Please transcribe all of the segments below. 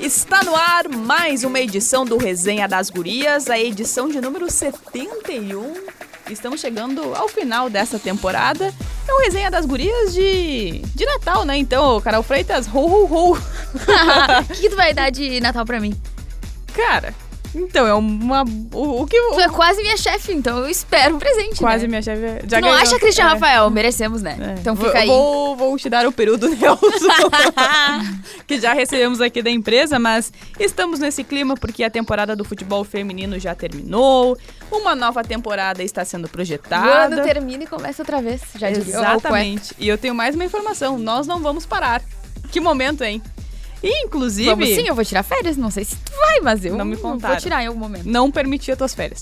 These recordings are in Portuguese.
Está no ar mais uma edição do Resenha das Gurias, a edição de número 71. Estamos chegando ao final dessa temporada. É o Resenha das Gurias de, de Natal, né? Então, Carol Freitas, ho, ho, ho. O que, que tu vai dar de Natal pra mim? Cara, então, é uma. O, o que. Tu é quase minha chefe, então eu espero um presente. Quase né? minha chefe. Tu não acha, Cristian é. Rafael? Merecemos, né? É. Então Vou- fica aí. Vou, vou te dar o peru do Nelson, que já recebemos aqui da empresa, mas estamos nesse clima porque a temporada do futebol feminino já terminou, uma nova temporada está sendo projetada. termina e começa outra vez. Já diria. Exatamente. E eu tenho mais uma informação: nós não vamos parar. Que momento, hein? E, inclusive, Vamos sim, eu vou tirar férias. Não sei se tu vai, mas eu Não me vou contaram. tirar em algum momento. não permitir as tuas férias.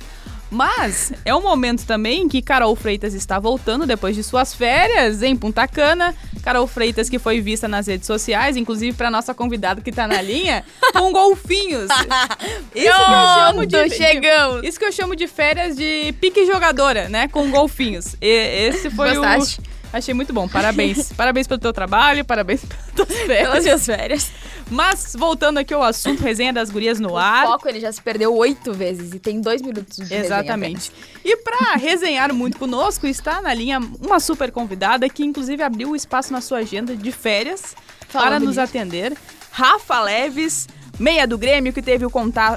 Mas é um momento também que Carol Freitas está voltando depois de suas férias em Punta Cana. Carol Freitas que foi vista nas redes sociais, inclusive para nossa convidada que tá na linha, com golfinhos. Isso que eu chamo de, chegamos. Isso que eu chamo de férias de pique jogadora, né? Com golfinhos. E esse foi Gostaste? o. Achei muito bom. Parabéns. parabéns pelo teu trabalho, parabéns pelas tuas férias. Pelas minhas férias. Mas voltando aqui ao assunto, resenha das gurias no ar. O foco ele já se perdeu oito vezes e tem dois minutos de Exatamente. E para resenhar muito conosco, está na linha uma super convidada que inclusive abriu o espaço na sua agenda de férias Falando para nos nisso. atender. Rafa Leves, meia do Grêmio, que teve o,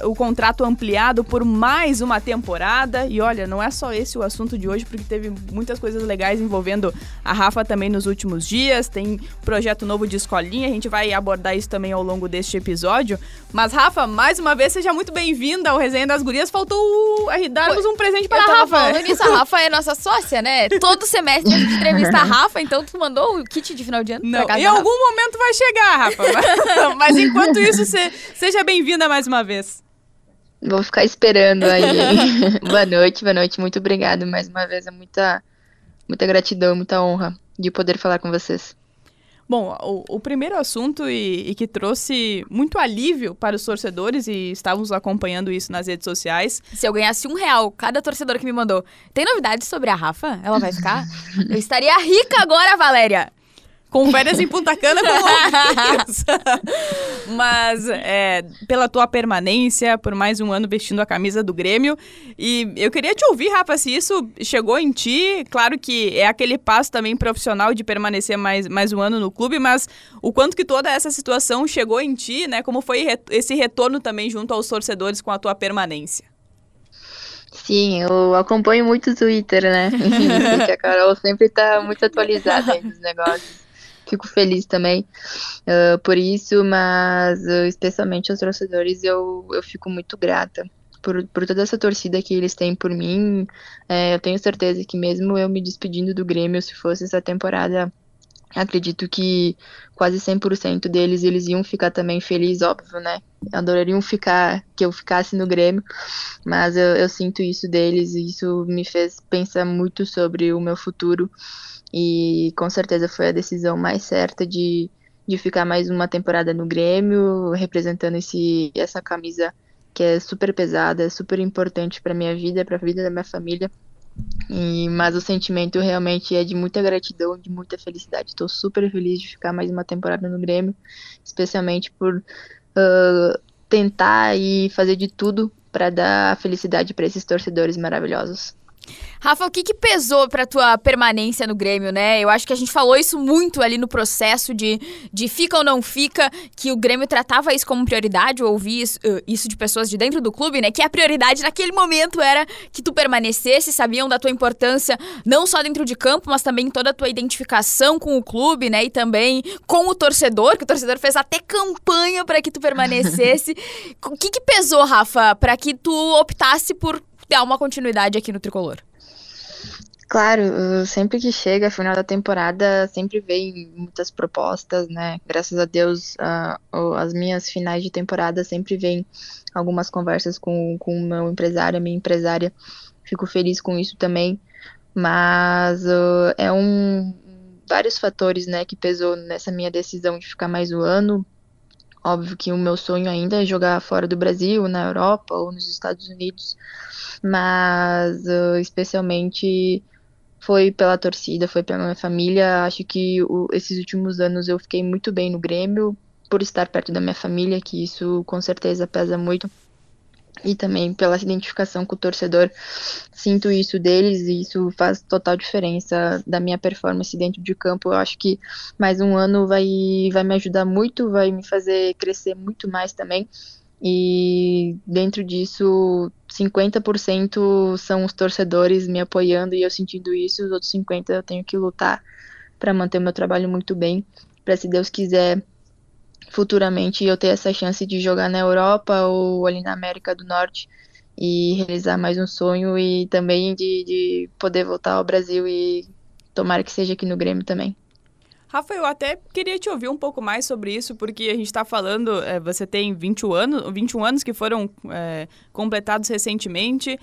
o contrato ampliado por mais uma temporada. E olha, não é só esse o assunto de hoje, porque teve muitas coisas legais envolvendo a Rafa também nos últimos dias. Tem projeto novo de escolinha, a gente vai abordar isso também ao longo deste episódio. Mas, Rafa, mais uma vez, seja muito bem-vinda ao Resenha das Gurias. Faltou darmos um presente para a Rafa. falando nisso, a Rafa é nossa sócia, né? Todo semestre a gente entrevista a Rafa, então tu mandou o kit de final de ano Não, em algum momento vai chegar, Rafa. Mas, mas enquanto isso, se- seja bem-vinda mais uma vez. Vou ficar esperando aí. boa noite, boa noite. Muito obrigado mais uma vez. É muita, muita gratidão, muita honra de poder falar com vocês. Bom, o, o primeiro assunto e, e que trouxe muito alívio para os torcedores, e estávamos acompanhando isso nas redes sociais, Se eu ganhasse um real, cada torcedor que me mandou. Tem novidades sobre a Rafa? Ela vai ficar? Eu estaria rica agora, Valéria! Com férias em Punta Cana com. Mas é, pela tua permanência, por mais um ano vestindo a camisa do Grêmio. E eu queria te ouvir, Rafa, se isso chegou em ti. Claro que é aquele passo também profissional de permanecer mais, mais um ano no clube, mas o quanto que toda essa situação chegou em ti, né? Como foi esse retorno também junto aos torcedores com a tua permanência? Sim, eu acompanho muito o Twitter, né? Porque a Carol sempre tá muito atualizada aí nos negócios. Fico feliz também ah, por isso, mas ah, especialmente aos torcedores eu, eu fico muito grata por, por toda essa torcida que eles têm por mim. É, eu tenho certeza que mesmo eu me despedindo do Grêmio, se fosse essa temporada, acredito que quase 100% deles eles iam ficar também felizes, óbvio, né? Adorariam ficar, que eu ficasse no Grêmio, mas eu, eu sinto isso deles e isso me fez pensar muito sobre o meu futuro e com certeza foi a decisão mais certa de, de ficar mais uma temporada no Grêmio, representando esse, essa camisa que é super pesada, super importante para minha vida, para a vida da minha família. E, mas o sentimento realmente é de muita gratidão, de muita felicidade. Estou super feliz de ficar mais uma temporada no Grêmio, especialmente por ah, tentar e fazer de tudo para dar felicidade para esses torcedores maravilhosos. Rafa, o que, que pesou pra tua permanência no Grêmio, né? Eu acho que a gente falou isso muito ali no processo de, de fica ou não fica, que o Grêmio tratava isso como prioridade. Eu ouvi isso, eh, isso de pessoas de dentro do clube, né? Que a prioridade naquele momento era que tu permanecesse, sabiam da tua importância, não só dentro de campo, mas também toda a tua identificação com o clube, né? E também com o torcedor, que o torcedor fez até campanha pra que tu permanecesse. o que, que pesou, Rafa, pra que tu optasse por dar uma continuidade aqui no tricolor? Claro, uh, sempre que chega a final da temporada, sempre vem muitas propostas, né? Graças a Deus, o- as minhas finais de temporada sempre vem algumas conversas com, o meu empresário, minha empresária. Fico feliz com isso também, mas uh, é um vários fatores, né, que pesou nessa minha decisão de ficar mais um ano. Óbvio que o meu sonho ainda é jogar fora do Brasil, na Europa ou nos Estados Unidos, mas uh, especialmente foi pela torcida, foi pela minha família. Acho que o, esses últimos anos eu fiquei muito bem no Grêmio por estar perto da minha família, que isso com certeza pesa muito. E também pela identificação com o torcedor, sinto isso deles e isso faz total diferença da minha performance dentro de campo. Eu acho que mais um ano vai, vai me ajudar muito, vai me fazer crescer muito mais também. E dentro disso, 50% são os torcedores me apoiando e eu sentindo isso, os outros 50% eu tenho que lutar para manter o meu trabalho muito bem, para se Deus quiser futuramente eu ter essa chance de jogar na Europa ou ali na América do Norte e realizar mais um sonho e também de, de poder voltar ao Brasil e tomara que seja aqui no Grêmio também. Rafa, eu até queria te ouvir um pouco mais sobre isso, porque a gente está falando, é, você tem 21 anos, 21 anos que foram é, completados recentemente.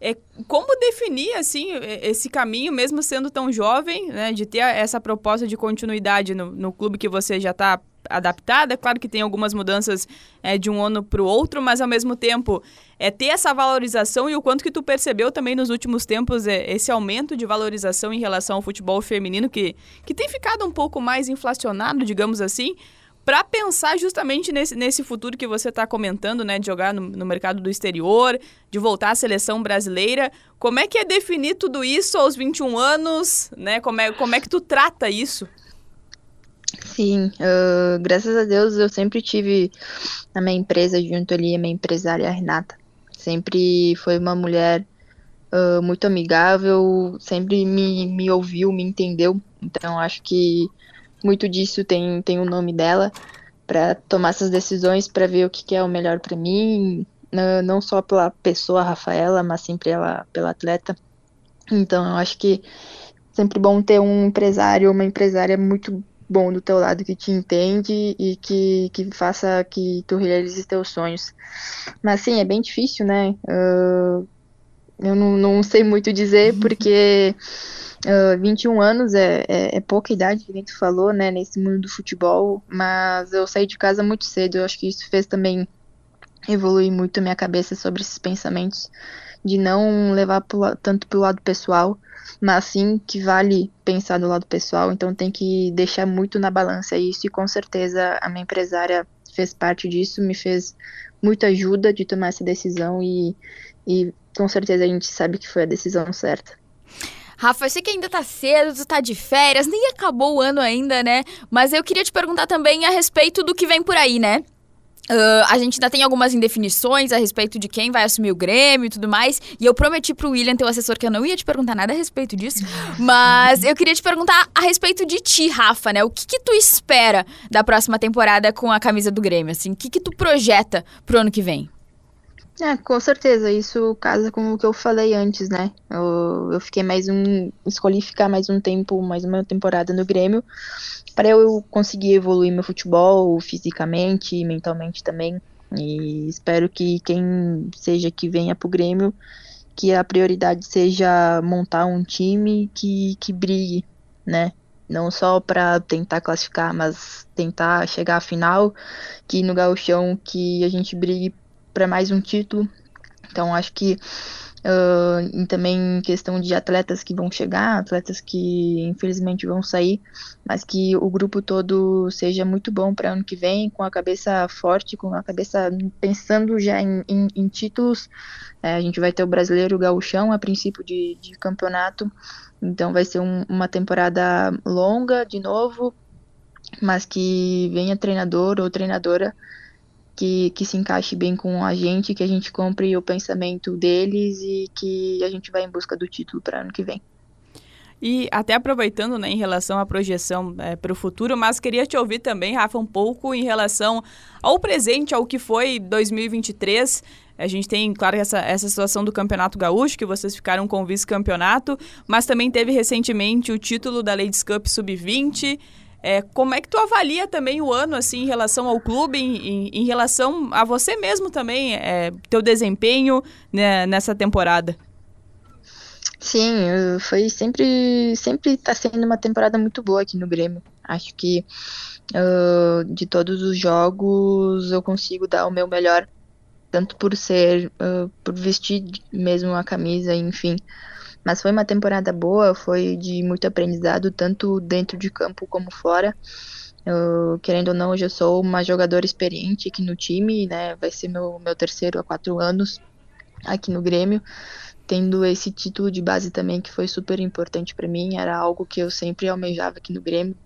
É, como definir, assim, esse caminho, mesmo sendo tão jovem, né, de ter essa proposta de continuidade no, no clube que você já está adaptada. Claro que tem algumas mudanças é, de um ano para o outro, mas ao mesmo tempo é ter essa valorização e o quanto que tu percebeu também nos últimos tempos é, esse aumento de valorização em relação ao futebol feminino que, que tem ficado um pouco mais inflacionado, digamos assim, para pensar justamente nesse, nesse futuro que você está comentando, né, de jogar no, no, mercado do exterior, de voltar à seleção brasileira. Como é que é definir tudo isso aos 21 anos, né? Como é, como é que tu trata isso? Sim, uh, graças a Deus eu sempre tive a minha empresa junto ali, a minha empresária a Renata. Sempre foi uma mulher uh, muito amigável, sempre me, me ouviu, me entendeu. Então acho que muito disso tem, tem o nome dela para tomar essas decisões, para ver o que, que é o melhor para mim, uh, não só pela pessoa Rafaela, mas sempre ela, pela atleta. Então eu acho que sempre bom ter um empresário, uma empresária muito bom do teu lado que te entende e que, que faça que tu realize teus sonhos. Mas sim, é bem difícil, né? Uh, eu não, não sei muito dizer, porque uh, 21 anos é, é, é, pouca idade, que tu falou, né, nesse mundo do futebol, mas eu saí de casa muito cedo, eu acho que isso fez também evoluir muito a minha cabeça sobre esses pensamentos, de não levar pro, tanto pro lado pessoal, mas sim que vale pensar do lado pessoal, então tem que deixar muito na balança isso, e com certeza a minha empresária fez parte disso, me fez muita ajuda de tomar essa decisão e, e com certeza a gente sabe que foi a decisão certa. Rafa, eu sei que ainda tá cedo, tu tá de férias, nem acabou o ano ainda, né? Mas eu queria te perguntar também a respeito do que vem por aí, né? Uh, a gente ainda tem algumas indefinições a respeito de quem vai assumir o Grêmio e tudo mais. E eu prometi pro William, teu assessor, que eu não ia te perguntar nada a respeito disso. mas eu queria te perguntar a respeito de ti, Rafa, né? O que, que tu espera da próxima temporada com a camisa do Grêmio? Assim, o que, que tu projeta pro ano que vem? É, com certeza, isso casa com o que eu falei antes, né? Eu, eu fiquei mais um. Escolhi ficar mais um tempo, mais uma temporada no Grêmio, para eu conseguir evoluir meu futebol fisicamente mentalmente também. E espero que quem seja que venha pro Grêmio, que a prioridade seja montar um time que, que brigue, né? Não só para tentar classificar, mas tentar chegar à final, que no gauchão que a gente brigue para mais um título. Então acho que uh, também questão de atletas que vão chegar, atletas que infelizmente vão sair, mas que o grupo todo seja muito bom para ano que vem, com a cabeça forte, com a cabeça pensando já em, em, em títulos. É, a gente vai ter o brasileiro o gauchão a princípio de, de campeonato, então vai ser um, uma temporada longa de novo, mas que venha treinador ou treinadora que, que se encaixe bem com a gente, que a gente compre o pensamento deles e que a gente vai em busca do título para ano que vem. E até aproveitando, né, em relação à projeção é, para o futuro, mas queria te ouvir também, Rafa, um pouco em relação ao presente, ao que foi 2023. A gente tem, claro, essa, essa situação do Campeonato Gaúcho, que vocês ficaram com o vice-campeonato, mas também teve recentemente o título da Ladies Cup Sub-20. É, como é que tu avalia também o ano, assim, em relação ao clube, em, em relação a você mesmo também, é, teu desempenho né, nessa temporada? Sim, foi sempre, sempre está sendo uma temporada muito boa aqui no Grêmio. Acho que uh, de todos os jogos eu consigo dar o meu melhor, tanto por ser, uh, por vestir mesmo a camisa, enfim, Mas foi uma temporada boa, foi de muito aprendizado, tanto dentro de campo como fora. Eu, querendo ou não, hoje eu sou uma jogadora experiente aqui no time, né? Vai ser meu, meu terceiro a quatro anos aqui no Grêmio, tendo esse título de base também que foi super importante para mim, era algo que eu sempre almejava aqui no Grêmio,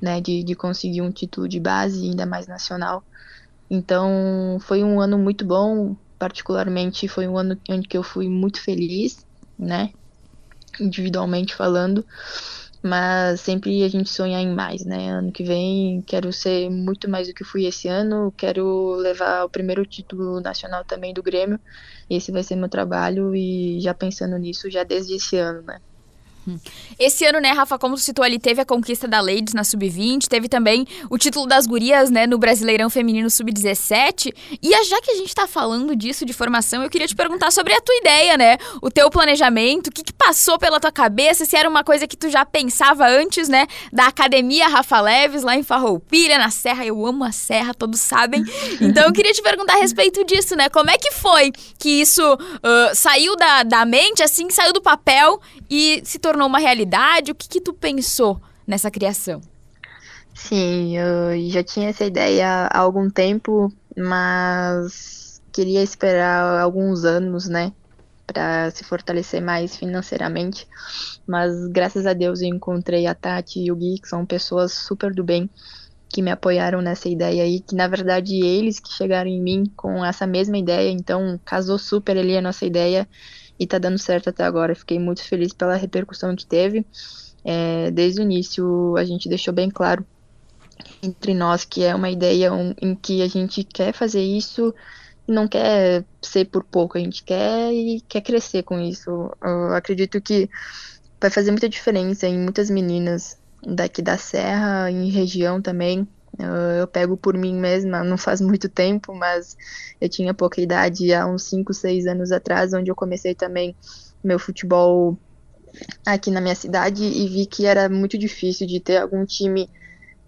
né? De, de conseguir um título de base, ainda mais nacional. Então, foi um ano muito bom, particularmente foi um ano em que eu fui muito feliz, né? Individualmente falando, mas sempre a gente sonha em mais, né? Ano que vem quero ser muito mais do que fui esse ano, quero levar o primeiro título nacional também do Grêmio. Esse vai ser meu trabalho e já pensando nisso já desde esse ano, né? Esse ano, né, Rafa, como tu citou ali, teve a conquista da Ladies na Sub-20, teve também o título das gurias, né, no Brasileirão Feminino Sub-17. E já que a gente tá falando disso, de formação, eu queria te perguntar sobre a tua ideia, né, o teu planejamento, o que, que passou pela tua cabeça, se era uma coisa que tu já pensava antes, né, da Academia Rafa Leves, lá em Farroupilha, na Serra. Eu amo a Serra, todos sabem. Então eu queria te perguntar a respeito disso, né, como é que foi que isso uh, saiu da, da mente, assim, saiu do papel e se tornou uma realidade? O que, que tu pensou nessa criação? Sim, eu já tinha essa ideia há algum tempo, mas queria esperar alguns anos, né, para se fortalecer mais financeiramente. Mas graças a Deus eu encontrei a Tati e o Gui, que são pessoas super do bem, que me apoiaram nessa ideia aí, que na verdade eles que chegaram em mim com essa mesma ideia, então casou super ali a nossa ideia e tá dando certo até agora. Fiquei muito feliz pela repercussão que teve. É, desde o início a gente deixou bem claro entre nós que é uma ideia um, em que a gente quer fazer isso e não quer ser por pouco, a gente quer e quer crescer com isso. Eu acredito que vai fazer muita diferença em muitas meninas daqui da Serra, em região também, eu pego por mim mesma, não faz muito tempo, mas eu tinha pouca idade, há uns 5, 6 anos atrás, onde eu comecei também meu futebol aqui na minha cidade e vi que era muito difícil de ter algum time.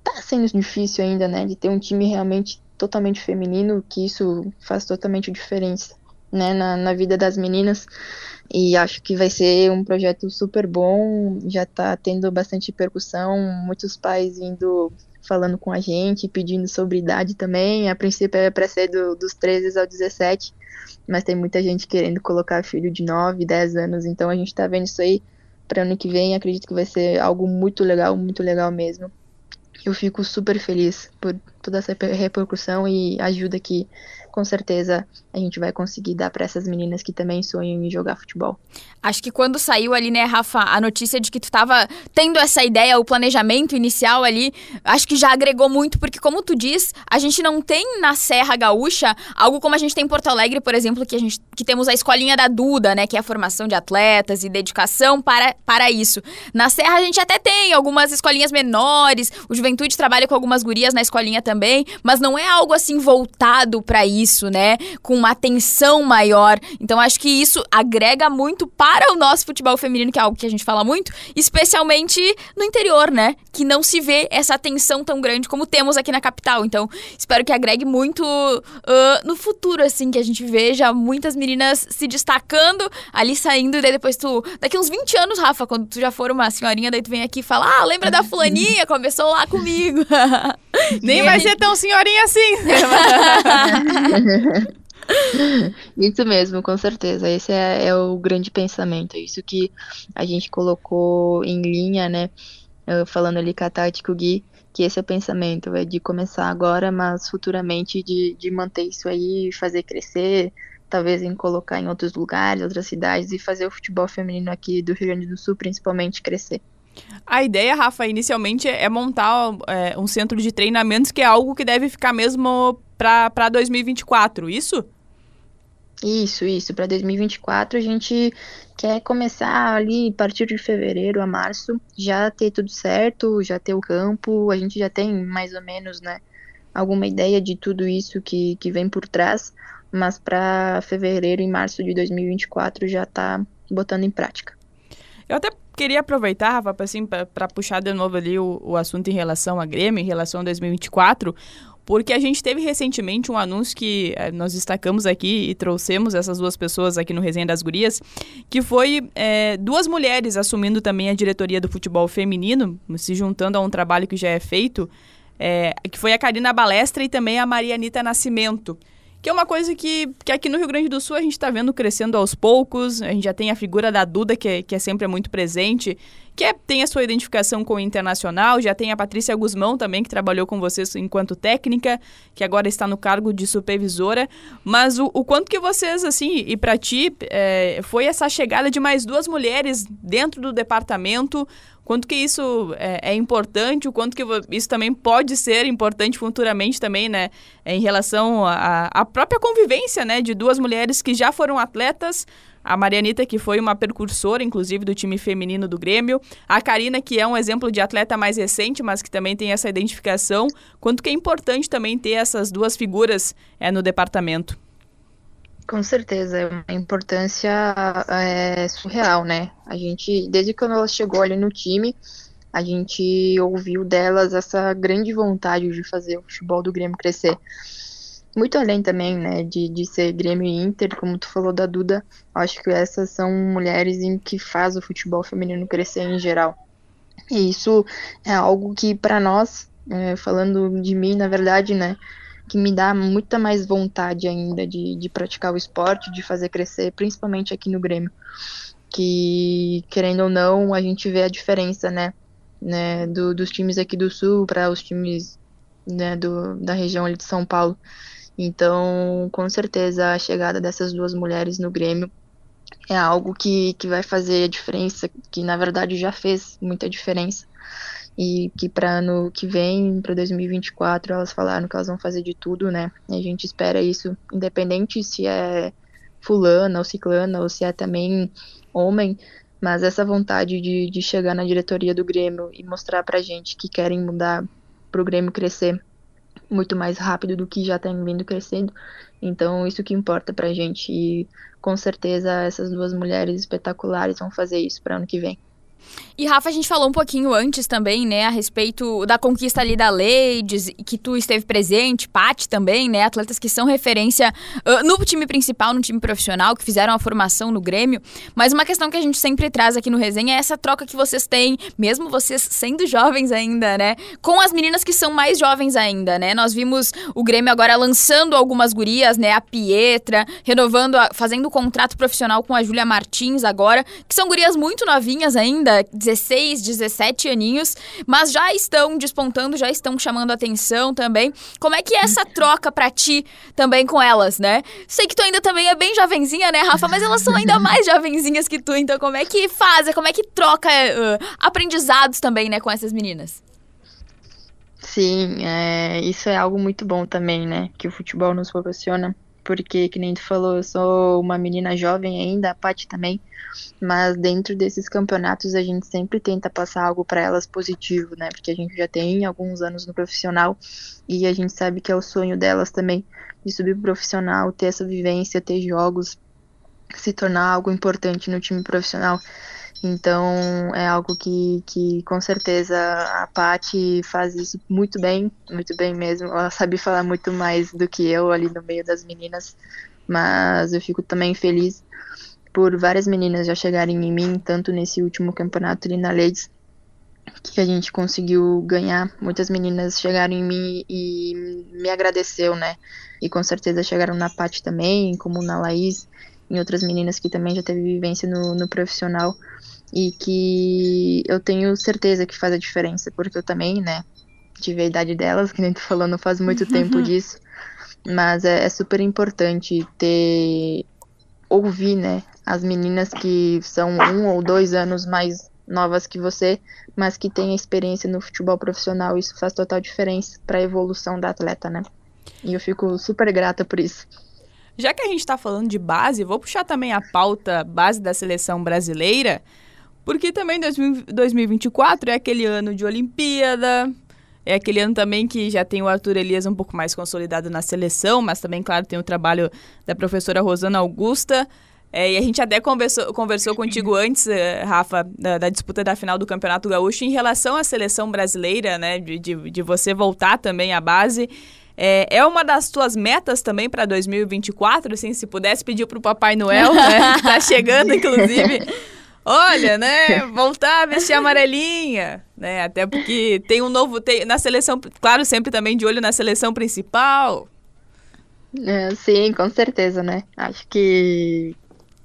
Tá sendo difícil ainda, né? De ter um time realmente totalmente feminino, que isso faz totalmente diferença, né? Na, na vida das meninas. E acho que vai ser um projeto super bom, já tá tendo bastante percussão, muitos pais indo falando com a gente, pedindo sobre idade também. A princípio é para ser do, dos 13 aos 17, mas tem muita gente querendo colocar filho de 9, 10 anos, então a gente está vendo isso aí para ano que vem. Acredito que vai ser algo muito legal, muito legal mesmo. Eu fico super feliz por toda essa repercussão e ajuda que com certeza a gente vai conseguir dar para essas meninas que também sonham em jogar futebol. Acho que quando saiu ali, né, Rafa, a notícia de que tu estava tendo essa ideia, o planejamento inicial ali, acho que já agregou muito, porque como tu diz, a gente não tem na Serra Gaúcha algo como a gente tem em Porto Alegre, por exemplo, que a gente que temos a escolinha da Duda, né, que é a formação de atletas e dedicação para, para isso. Na Serra a gente até tem algumas escolinhas menores, o Juventude trabalha com algumas gurias na escolinha também, mas não é algo assim voltado para isso, né, com uma atenção maior. Então acho que isso agrega muito para o nosso futebol feminino, que é algo que a gente fala muito, especialmente no interior, né? Que não se vê essa atenção tão grande como temos aqui na capital. Então, espero que agregue muito uh, no futuro, assim, que a gente veja muitas meninas se destacando, ali saindo, e daí depois tu. Daqui uns 20 anos, Rafa, quando tu já for uma senhorinha, daí tu vem aqui e fala: Ah, lembra da fulaninha? Começou lá comigo. Nem vai ser tão senhorinha assim. Isso mesmo, com certeza. Esse é, é, o grande pensamento. Isso que a gente colocou em linha, né? Falando ali com a Tati com o Gui, que esse é o pensamento, é de começar agora, mas futuramente de, de manter isso aí, fazer crescer, talvez em colocar em outros lugares, outras cidades e fazer o futebol feminino aqui do Rio Grande do Sul, principalmente, crescer. A ideia, Rafa, inicialmente é montar é, um centro de treinamentos que é algo que deve ficar mesmo para 2024, isso? Isso, isso. Para 2024 a gente quer começar ali a partir de fevereiro a março, já ter tudo certo, já ter o campo, a gente já tem mais ou menos, né, alguma ideia de tudo isso que, que vem por trás, mas para fevereiro e março de 2024 já tá botando em prática. Eu até queria aproveitar, Rafa, para assim, puxar de novo ali o, o assunto em relação a Grêmio, em relação a 2024. porque a gente teve recentemente um anúncio que eh, nós destacamos aqui e trouxemos essas duas pessoas aqui no Resenha das Gurias, que foi é, duas mulheres assumindo também a diretoria do futebol feminino, se juntando a um trabalho que já é feito, é, que foi a Karina Balestra e também a Maria Anitta Nascimento que é uma coisa que, que aqui no Rio Grande do Sul a gente está vendo crescendo aos poucos. A gente já tem a figura da Duda, que, é, que é sempre muito presente, que é, tem a sua identificação com o internacional. Já tem a Patrícia Guzmão também, que trabalhou com vocês enquanto técnica, que agora está no cargo de supervisora. Mas o, o quanto que vocês, assim, e para ti, é, foi essa chegada de mais duas mulheres dentro do departamento? Quanto que isso é, é, importante, o quanto que isso também pode ser importante futuramente também, né, em relação à própria convivência, né, de duas mulheres que já foram atletas, a Marianita, que foi uma percursora, inclusive, do time feminino do Grêmio, a Karina, que é um exemplo de atleta mais recente, mas que também tem essa identificação, quanto que é importante também ter essas duas figuras é, no departamento. Com certeza, a importância é surreal, né? A gente, desde quando ela chegou ali no time, a gente ouviu delas essa grande vontade de fazer o futebol do Grêmio crescer. Muito além também, né, de, de ser Grêmio e Inter, como tu falou da Duda, acho que essas são mulheres em que faz o futebol feminino crescer em geral. E isso é algo que para nós, é, falando de mim, na verdade, né, que me dá muita mais vontade ainda de, de praticar o esporte, de fazer crescer, principalmente aqui no Grêmio. Que, querendo ou não, a gente vê a diferença, né? né do, dos times aqui do Sul para os times né, do, da região ali de São Paulo. Então, com certeza, a chegada dessas duas mulheres no Grêmio é algo que, que vai fazer a diferença, que na verdade já fez muita diferença e que para ano que vem, para 2024, elas falaram que elas vão fazer de tudo, né? A gente espera isso, independente se é fulana ou ciclana ou se é também homem, mas essa vontade de, de chegar na diretoria do Grêmio e mostrar pra gente que querem mudar pro Grêmio crescer muito mais rápido do que já tem vindo crescendo. Então, isso que importa pra gente e com certeza essas duas mulheres espetaculares vão fazer isso para ano que vem. E Rafa, a gente falou um pouquinho antes também, né, a respeito da conquista ali da Ladies, que tu esteve presente, Paty também, né, atletas que são referência uh, no time principal, no time profissional, que fizeram a formação no Grêmio. Mas uma questão que a gente sempre traz aqui no Resenha é essa troca que vocês têm, mesmo vocês sendo jovens ainda, né, com as meninas que são mais jovens ainda, né. Nós vimos o Grêmio agora lançando algumas gurias, né, a Pietra, renovando, a, fazendo o contrato profissional com a Júlia Martins agora, que são gurias muito novinhas ainda, 16, 17 aninhos, mas já estão despontando, já estão chamando atenção também. Como é que é essa troca para ti também com elas, né? Sei que tu ainda também é bem jovenzinha, né, Rafa? Mas elas são ainda mais jovenzinhas que tu, então como é que faz? Como é que troca uh, aprendizados também, né, com essas meninas? Sim, é, isso é algo muito bom também, né? Que o futebol nos proporciona. Porque, que nem tu falou, eu sou uma menina jovem ainda, a Paty também mas dentro desses campeonatos a gente sempre tenta passar algo para elas positivo, né? Porque a gente já tem alguns anos no profissional e a gente sabe que é o sonho delas também de subir pro profissional, ter essa vivência, ter jogos, se tornar algo importante no time profissional. Então é algo que, que com certeza a Paty faz isso muito bem, muito bem mesmo. Ela sabe falar muito mais do que eu ali no meio das meninas, mas eu fico também feliz por várias meninas já chegarem em mim, tanto nesse último campeonato ali na Ladies, que a gente conseguiu ganhar. Muitas meninas chegaram em mim e me agradeceu, né? E com certeza chegaram na Paty também, como na Laís, em outras meninas que também já teve vivência no, no profissional e que eu tenho certeza que faz a diferença, porque eu também, né, tive a idade delas, que nem tu falou, não faz muito tempo disso, mas é, é super importante ter ouvir, né, as meninas que são um ou dois anos mais novas que você, mas que têm experiência no futebol profissional. Isso faz total diferença para a evolução da atleta, né? E eu fico super grata por isso. Já que a gente está falando de base, vou puxar também a pauta base da seleção brasileira, porque também 2024 é aquele ano de Olimpíada, é aquele ano também que já tem o Arthur Elias um pouco mais consolidado na seleção, mas também, claro, tem o trabalho da professora Rosana Augusta. É, e a gente até conversou, conversou contigo antes, eh, Rafa, da, da, disputa da final do Campeonato Gaúcho, em relação à seleção brasileira, né? De, de, de você voltar também à base. É, é uma das tuas metas também para 2024, assim, se pudesse pedir pro Papai Noel, né, que tá chegando, inclusive. Olha, né? Voltar a vestir amarelinha, né? Até porque tem um novo. Tem, na seleção, claro, sempre também de olho na seleção principal. É, sim, com certeza, né? Acho que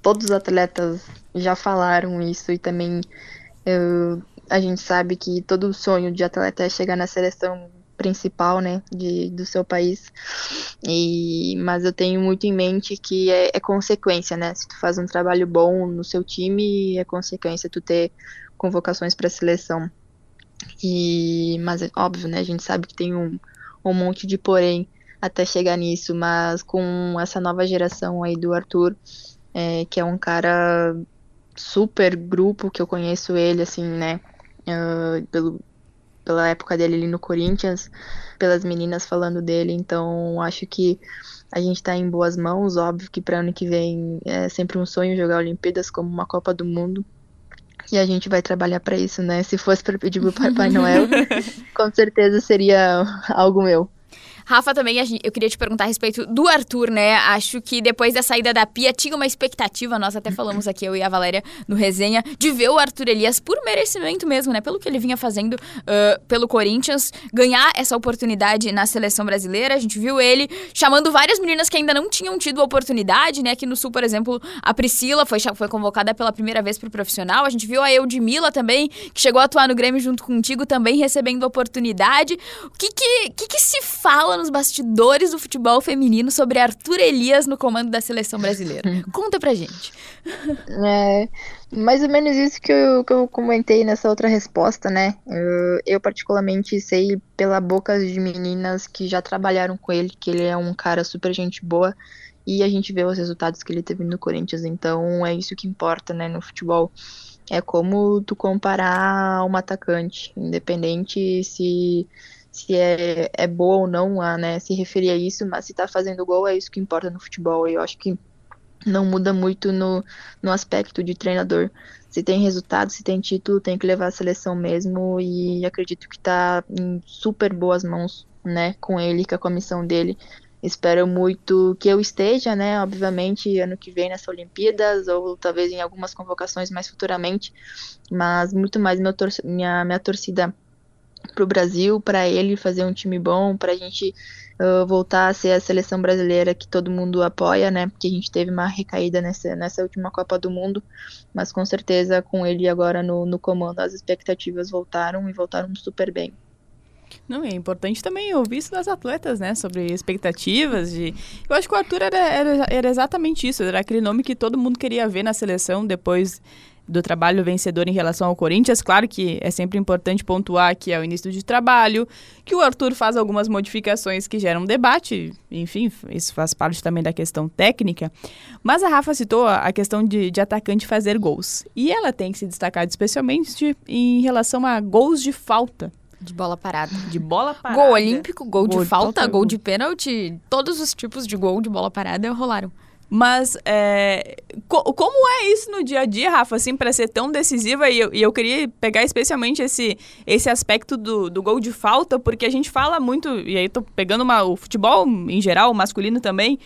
todos os atletas já falaram isso e também eu, a gente sabe que todo sonho de atleta é chegar na seleção principal, né, de, do seu país. E, mas eu tenho muito em mente que é, é, consequência, né? Se tu faz um trabalho bom no seu time, é consequência tu ter convocações para seleção. E, mas é óbvio, né? A gente sabe que tem um, um monte de porém até chegar nisso, mas com essa nova geração aí do Arthur, é, que é um cara super grupo que eu conheço ele, assim, né? Uh, pelo, pela época dele ali no Corinthians, pelas meninas falando dele, então acho que a gente tá em boas mãos, óbvio que para ano que vem é sempre um sonho jogar Olimpíadas como uma Copa do Mundo. E a gente vai trabalhar para isso, né? Se fosse para pedir pro Papai Noel, com certeza seria algo meu. Rafa, também eu queria te perguntar a respeito do Arthur, né? Acho que depois da saída da Pia tinha uma expectativa, nós até falamos aqui, eu e a Valéria, no resenha, de ver o Arthur Elias por merecimento mesmo, né? Pelo que ele vinha fazendo uh, pelo Corinthians, ganhar essa oportunidade na seleção brasileira. A gente viu ele chamando várias meninas que ainda não tinham tido oportunidade, né? Aqui no Sul, por exemplo, a Priscila foi, foi convocada pela primeira vez pro profissional. A gente viu a Eudmila também, que chegou a atuar no Grêmio junto contigo, também recebendo oportunidade. O que que, que, que se fala nos bastidores do futebol feminino sobre Arthur Elias no comando da seleção brasileira. Conta pra gente. É, mais ou menos isso que eu, que eu comentei nessa outra resposta, né? Eu, eu, particularmente sei pela boca de meninas que já trabalharam com ele, que ele é um cara super gente boa. E a gente vê os resultados que ele teve no Corinthians, então é isso que importa, né, no futebol. É como tu comparar um atacante, independente se se é, é boa ou não a né, se referir a isso, mas se tá fazendo gol é isso que importa no futebol. Eu acho que não muda muito no, no aspecto de treinador. Se tem resultado, se tem título, tem que levar a seleção mesmo e acredito que tá em super boas mãos, né, com ele, com a comissão dele. Espero muito que eu esteja, né, obviamente, ano que vem nessa Olimpíadas ou talvez em algumas convocações mais futuramente, mas muito mais tor minha, minha torcida para o Brasil, para ele fazer um time bom, para a gente uh, voltar a ser a seleção brasileira que todo mundo apoia, né? Porque a gente teve uma recaída nessa, nessa última Copa do Mundo, mas com certeza com ele agora no, no comando as expectativas voltaram e voltaram super bem. Não, é importante também ouvir isso das atletas, né? Sobre expectativas de... Eu acho que o Arthur era, era, era exatamente isso. Era aquele nome que todo mundo queria ver na seleção depois do trabalho vencedor em relação ao Corinthians. Claro que é sempre importante pontuar que é o início de trabalho, que o Arthur faz algumas modificações que geram debate, enfim, isso faz parte também da questão técnica. Mas a Rafa citou a questão de, de atacante fazer gols. E ela tem que se destacar especialmente em relação a gols de falta. De bola parada. De bola parada. Gol olímpico, gol, gol de falta, gol de pênalti. Todos os tipos de gol de bola parada rolaram. Mas é, co como é isso no dia a dia, Rafa, assim, para ser tão decisiva? E eu, e eu, queria pegar especialmente esse, esse aspecto do, do gol de falta, porque a gente fala muito, e aí tô pegando uma, o futebol em geral, o masculino também,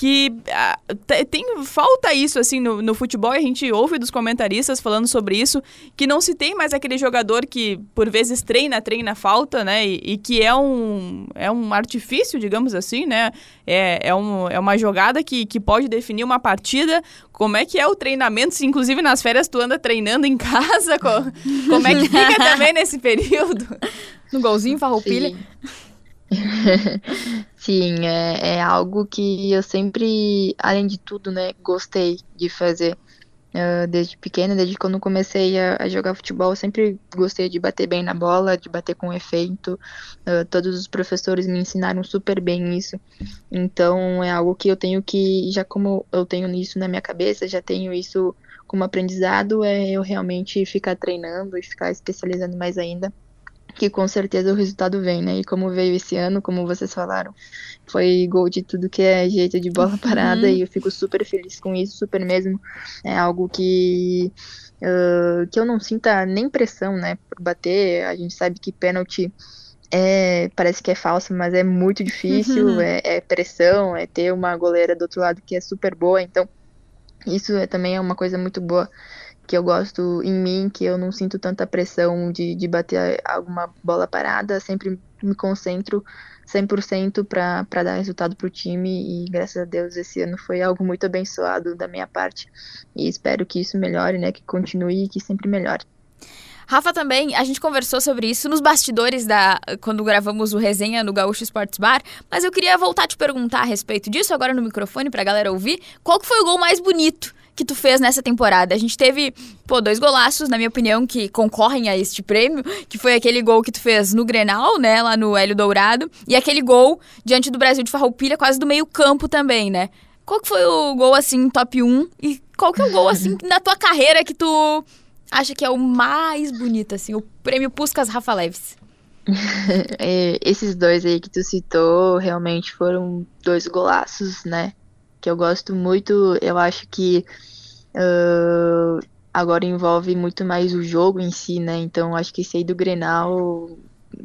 que uh, tem falta isso assim no, no futebol e a gente ouve dos comentaristas falando sobre isso que não se tem mais aquele jogador que por vezes treina treina falta né e, e que é um é um artifício digamos assim né é, é, um, é uma jogada que, que pode definir uma partida. Como é que é o treinamento se inclusive nas férias tu anda treinando em casa? Como é que fica também nesse período? No golzinho farroupilha. Sim. Sim, é, é algo que eu sempre, além de tudo, né, gostei de fazer. Uh, desde pequena, desde quando comecei a, a, jogar futebol, eu sempre gostei de bater bem na bola, de bater com efeito. Uh, todos os professores me ensinaram super bem isso. Então é algo que eu tenho que, já como eu tenho isso na minha cabeça, já tenho isso como aprendizado, é eu realmente ficar treinando e ficar especializando mais ainda que com certeza o resultado vem, né? E como veio esse ano, como vocês falaram, foi gol de tudo que é jeito de bola parada uhum. e eu fico super feliz com isso, super mesmo. É algo que uh, que eu não sinta nem pressão, né, por bater. A gente sabe que pênalti é, parece que é falsa, mas é muito difícil, Uhum. é, é pressão, é ter uma goleira do outro lado que é super boa, então isso é, também é uma coisa muito boa que eu gosto em mim, que eu não sinto tanta pressão de, de bater alguma bola parada, sempre me concentro 100% para dar resultado para o time e graças a Deus esse ano foi algo muito abençoado da minha parte e espero que isso melhore, né, que continue e que sempre melhore. Rafa também, a gente conversou sobre isso nos bastidores da quando gravamos o resenha no Gaúcho Sports Bar, mas eu queria voltar a te perguntar a respeito disso agora no microfone pra galera ouvir. Qual que foi o gol mais bonito que tu fez nessa temporada? A gente teve, pô, dois golaços, na minha opinião, que concorrem a este prêmio, que foi aquele gol que tu fez no Grenal, né, lá no Hélio Dourado, e aquele gol diante do Brasil de Farroupilha, quase do meio-campo também, né? Qual que foi o gol assim top 1 e qual que é o gol assim na tua carreira que tu acha que é o mais bonito, assim, o prêmio Puskas Rafa Leves? É, esses dois aí que tu citou realmente foram dois golaços, né? Que eu gosto muito. Eu acho que ah, agora envolve muito mais o jogo em si, né? Então acho que esse aí do Grenal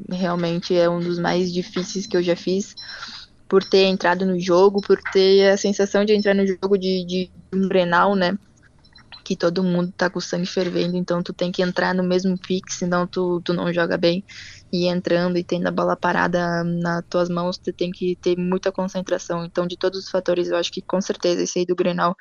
realmente é um dos mais difíceis que eu já fiz. Por ter entrado no jogo, por ter a sensação de entrar no jogo de, de um Grenal, né? que todo mundo tá com o sangue fervendo, então tu tem que entrar no mesmo pique, senão tu, tu não joga bem. E entrando e tendo a bola parada nas tuas mãos, tu tem que ter muita concentração. Então, de todos os fatores, eu acho que com certeza esse aí do Grenal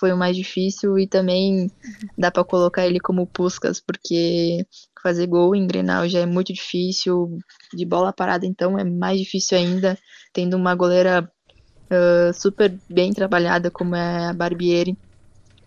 foi o mais difícil e também dá para colocar ele como Puskas, porque fazer gol em Grenal já é muito difícil, de bola parada então é mais difícil ainda, tendo uma goleira uh, super bem trabalhada como é a Barbieri.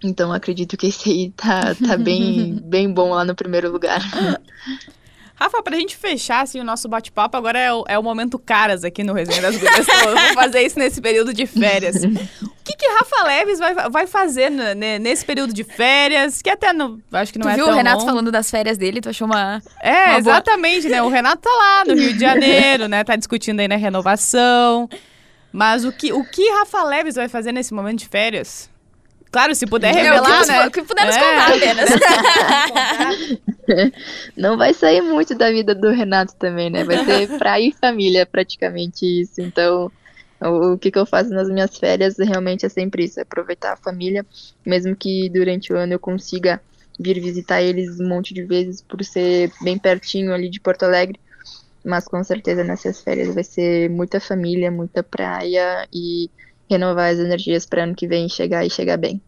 Então acredito que esse aí tá, tá bem, bem bom lá no primeiro lugar. Rafa, pra gente fechar assim, o nosso bate-papo, agora é o, é o momento caras aqui no Resenha das Gurias. Vou fazer isso nesse período de férias. O que, que Rafa Leves vai, vai fazer né, nesse período de férias? Que até não, acho que não tu é viu tão o Renato longo. falando das férias dele? Tu achou uma. É, Uma boa. exatamente, né? O Renato tá lá no Rio de Janeiro, né? Tá discutindo aí na renovação. Mas o que, o que Rafa Leves vai fazer nesse momento de férias? Claro, se puder É, revelar, né? o que puder nos É. contar apenas. Não vai sair muito da vida do Renato também, né? Vai ser praia e família, praticamente isso. Então, o, o que, que eu faço nas minhas férias realmente é sempre isso, é aproveitar a família, mesmo que durante o ano eu consiga vir visitar eles um monte de vezes por ser bem pertinho ali de Porto Alegre. Mas com certeza nessas férias vai ser muita família, muita praia e renovar as energias para ano que vem chegar e chegar bem.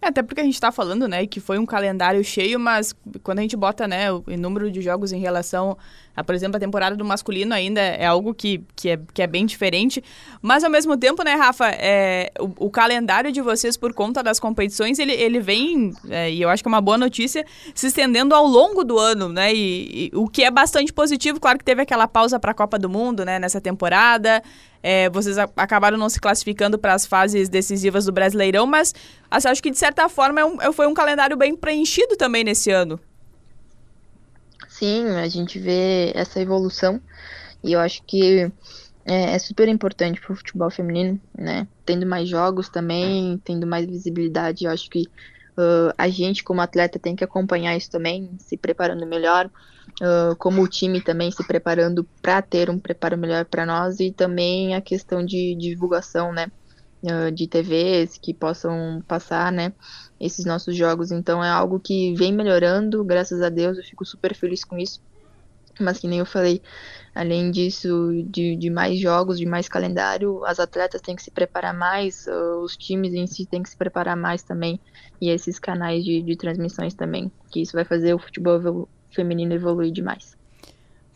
É, até porque a gente tá falando, né, que foi um calendário cheio, mas quando a gente bota, né, o número de jogos em relação a, por exemplo, a temporada do masculino ainda é algo que, que, é, que é bem diferente. Mas ao mesmo tempo, né, Rafa, é, o, o calendário de vocês, por conta das competições, ele, ele vem, é, e eu acho que é uma boa notícia, se estendendo ao longo do ano, né, e, e o que é bastante positivo. Claro que teve aquela pausa para a Copa do Mundo, né, nessa temporada. É, vocês acabaram não se classificando para as fases decisivas do Brasileirão, mas assim, acho que de certa forma é um- é- foi um calendário bem preenchido também nesse ano. Sim, a gente vê essa evolução e eu acho que é, é super importante para o futebol feminino, né? Tendo mais jogos também, tendo mais visibilidade, eu acho que ah, a gente como atleta tem que acompanhar isso também, se preparando melhor, ah, como o time também se preparando para ter um preparo melhor para nós e também a questão de divulgação, né? Ah, de TVs que possam passar, né? esses nossos jogos. Então é algo que vem melhorando, graças a Deus, eu fico super feliz com isso. Mas que nem eu falei, além disso, de, de mais jogos, de mais calendário, as atletas têm que se preparar mais, uh, os times em si têm que se preparar mais também, e esses canais de, de transmissões também, que isso vai fazer o futebol feminino evoluir demais.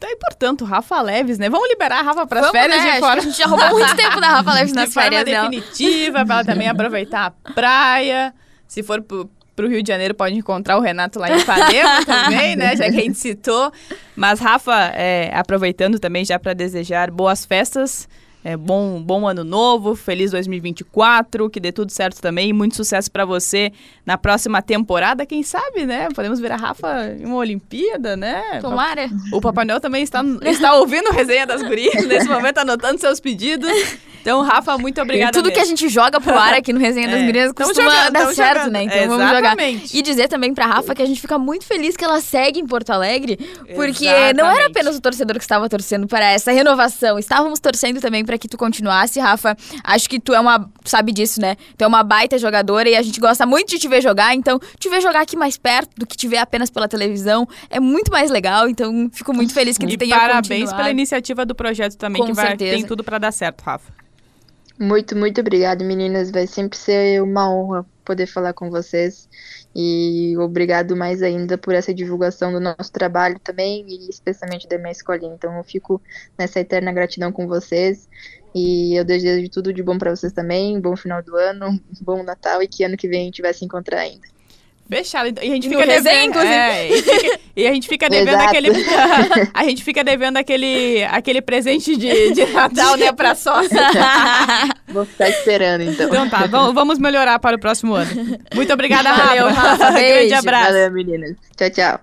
Então, e portanto, Rafa Leves, né? Vamos liberar a Rafa para as férias né? de fora. a gente já roubou muito tempo da Rafa Leves nas de forma férias dela. definitiva, para ela também aproveitar a praia. Se for pro, pro Rio de Janeiro, pode encontrar o Renato lá em Ipanema também, né? Já que a gente citou. Mas, Rafa, é, aproveitando também já para desejar boas festas. É, bom, bom ano novo, feliz 2024, que dê tudo certo também e muito sucesso para você na próxima temporada, quem sabe, né? Podemos ver a Rafa em uma Olimpíada, né? Tomara. O Papai Noel também está, está ouvindo a resenha das gurias nesse momento, anotando seus pedidos. Então, Rafa, muito obrigada Tudo mesmo. que a gente joga pro ar aqui no Resenha das É, Gurias costuma jogando, dar certo, jogando. né? Então vamos jogar. Exatamente. E dizer também pra Rafa que a gente fica muito feliz que ela segue em Porto Alegre, porque não era Exatamente. apenas o torcedor que estava torcendo para essa renovação, estávamos torcendo também para que tu continuasse, Rafa. Acho que tu é uma, tu sabe disso, né? Tu é uma baita jogadora e a gente gosta muito de te ver jogar, então te ver jogar aqui mais perto do que te ver apenas pela televisão é muito mais legal, então fico muito feliz que tu E tenha parabéns continuado. pela iniciativa do projeto também, Com que vai, certeza. tem tudo pra dar certo, Rafa. Muito, muito obrigado, meninas. Vai sempre ser uma honra poder falar com vocês. E obrigado mais ainda por essa divulgação do nosso trabalho também, e especialmente da minha escolinha. Então eu fico nessa eterna gratidão com vocês. E eu desejo tudo de bom para vocês também. Bom final do ano, bom Natal e que ano que vem a gente vai se encontrar ainda. Fechado. E a gente No fica devendo. É, e, fica- e a gente fica devendo aquele. a gente fica devendo aquele, aquele presente de, de Natal, né, pra sócia. Vou ficar esperando então. Então tá, vamos, vamos melhorar para o próximo ano. Muito obrigada, Valeu, Rafa. Grande abraço. Valeu, meninas. Tchau, tchau.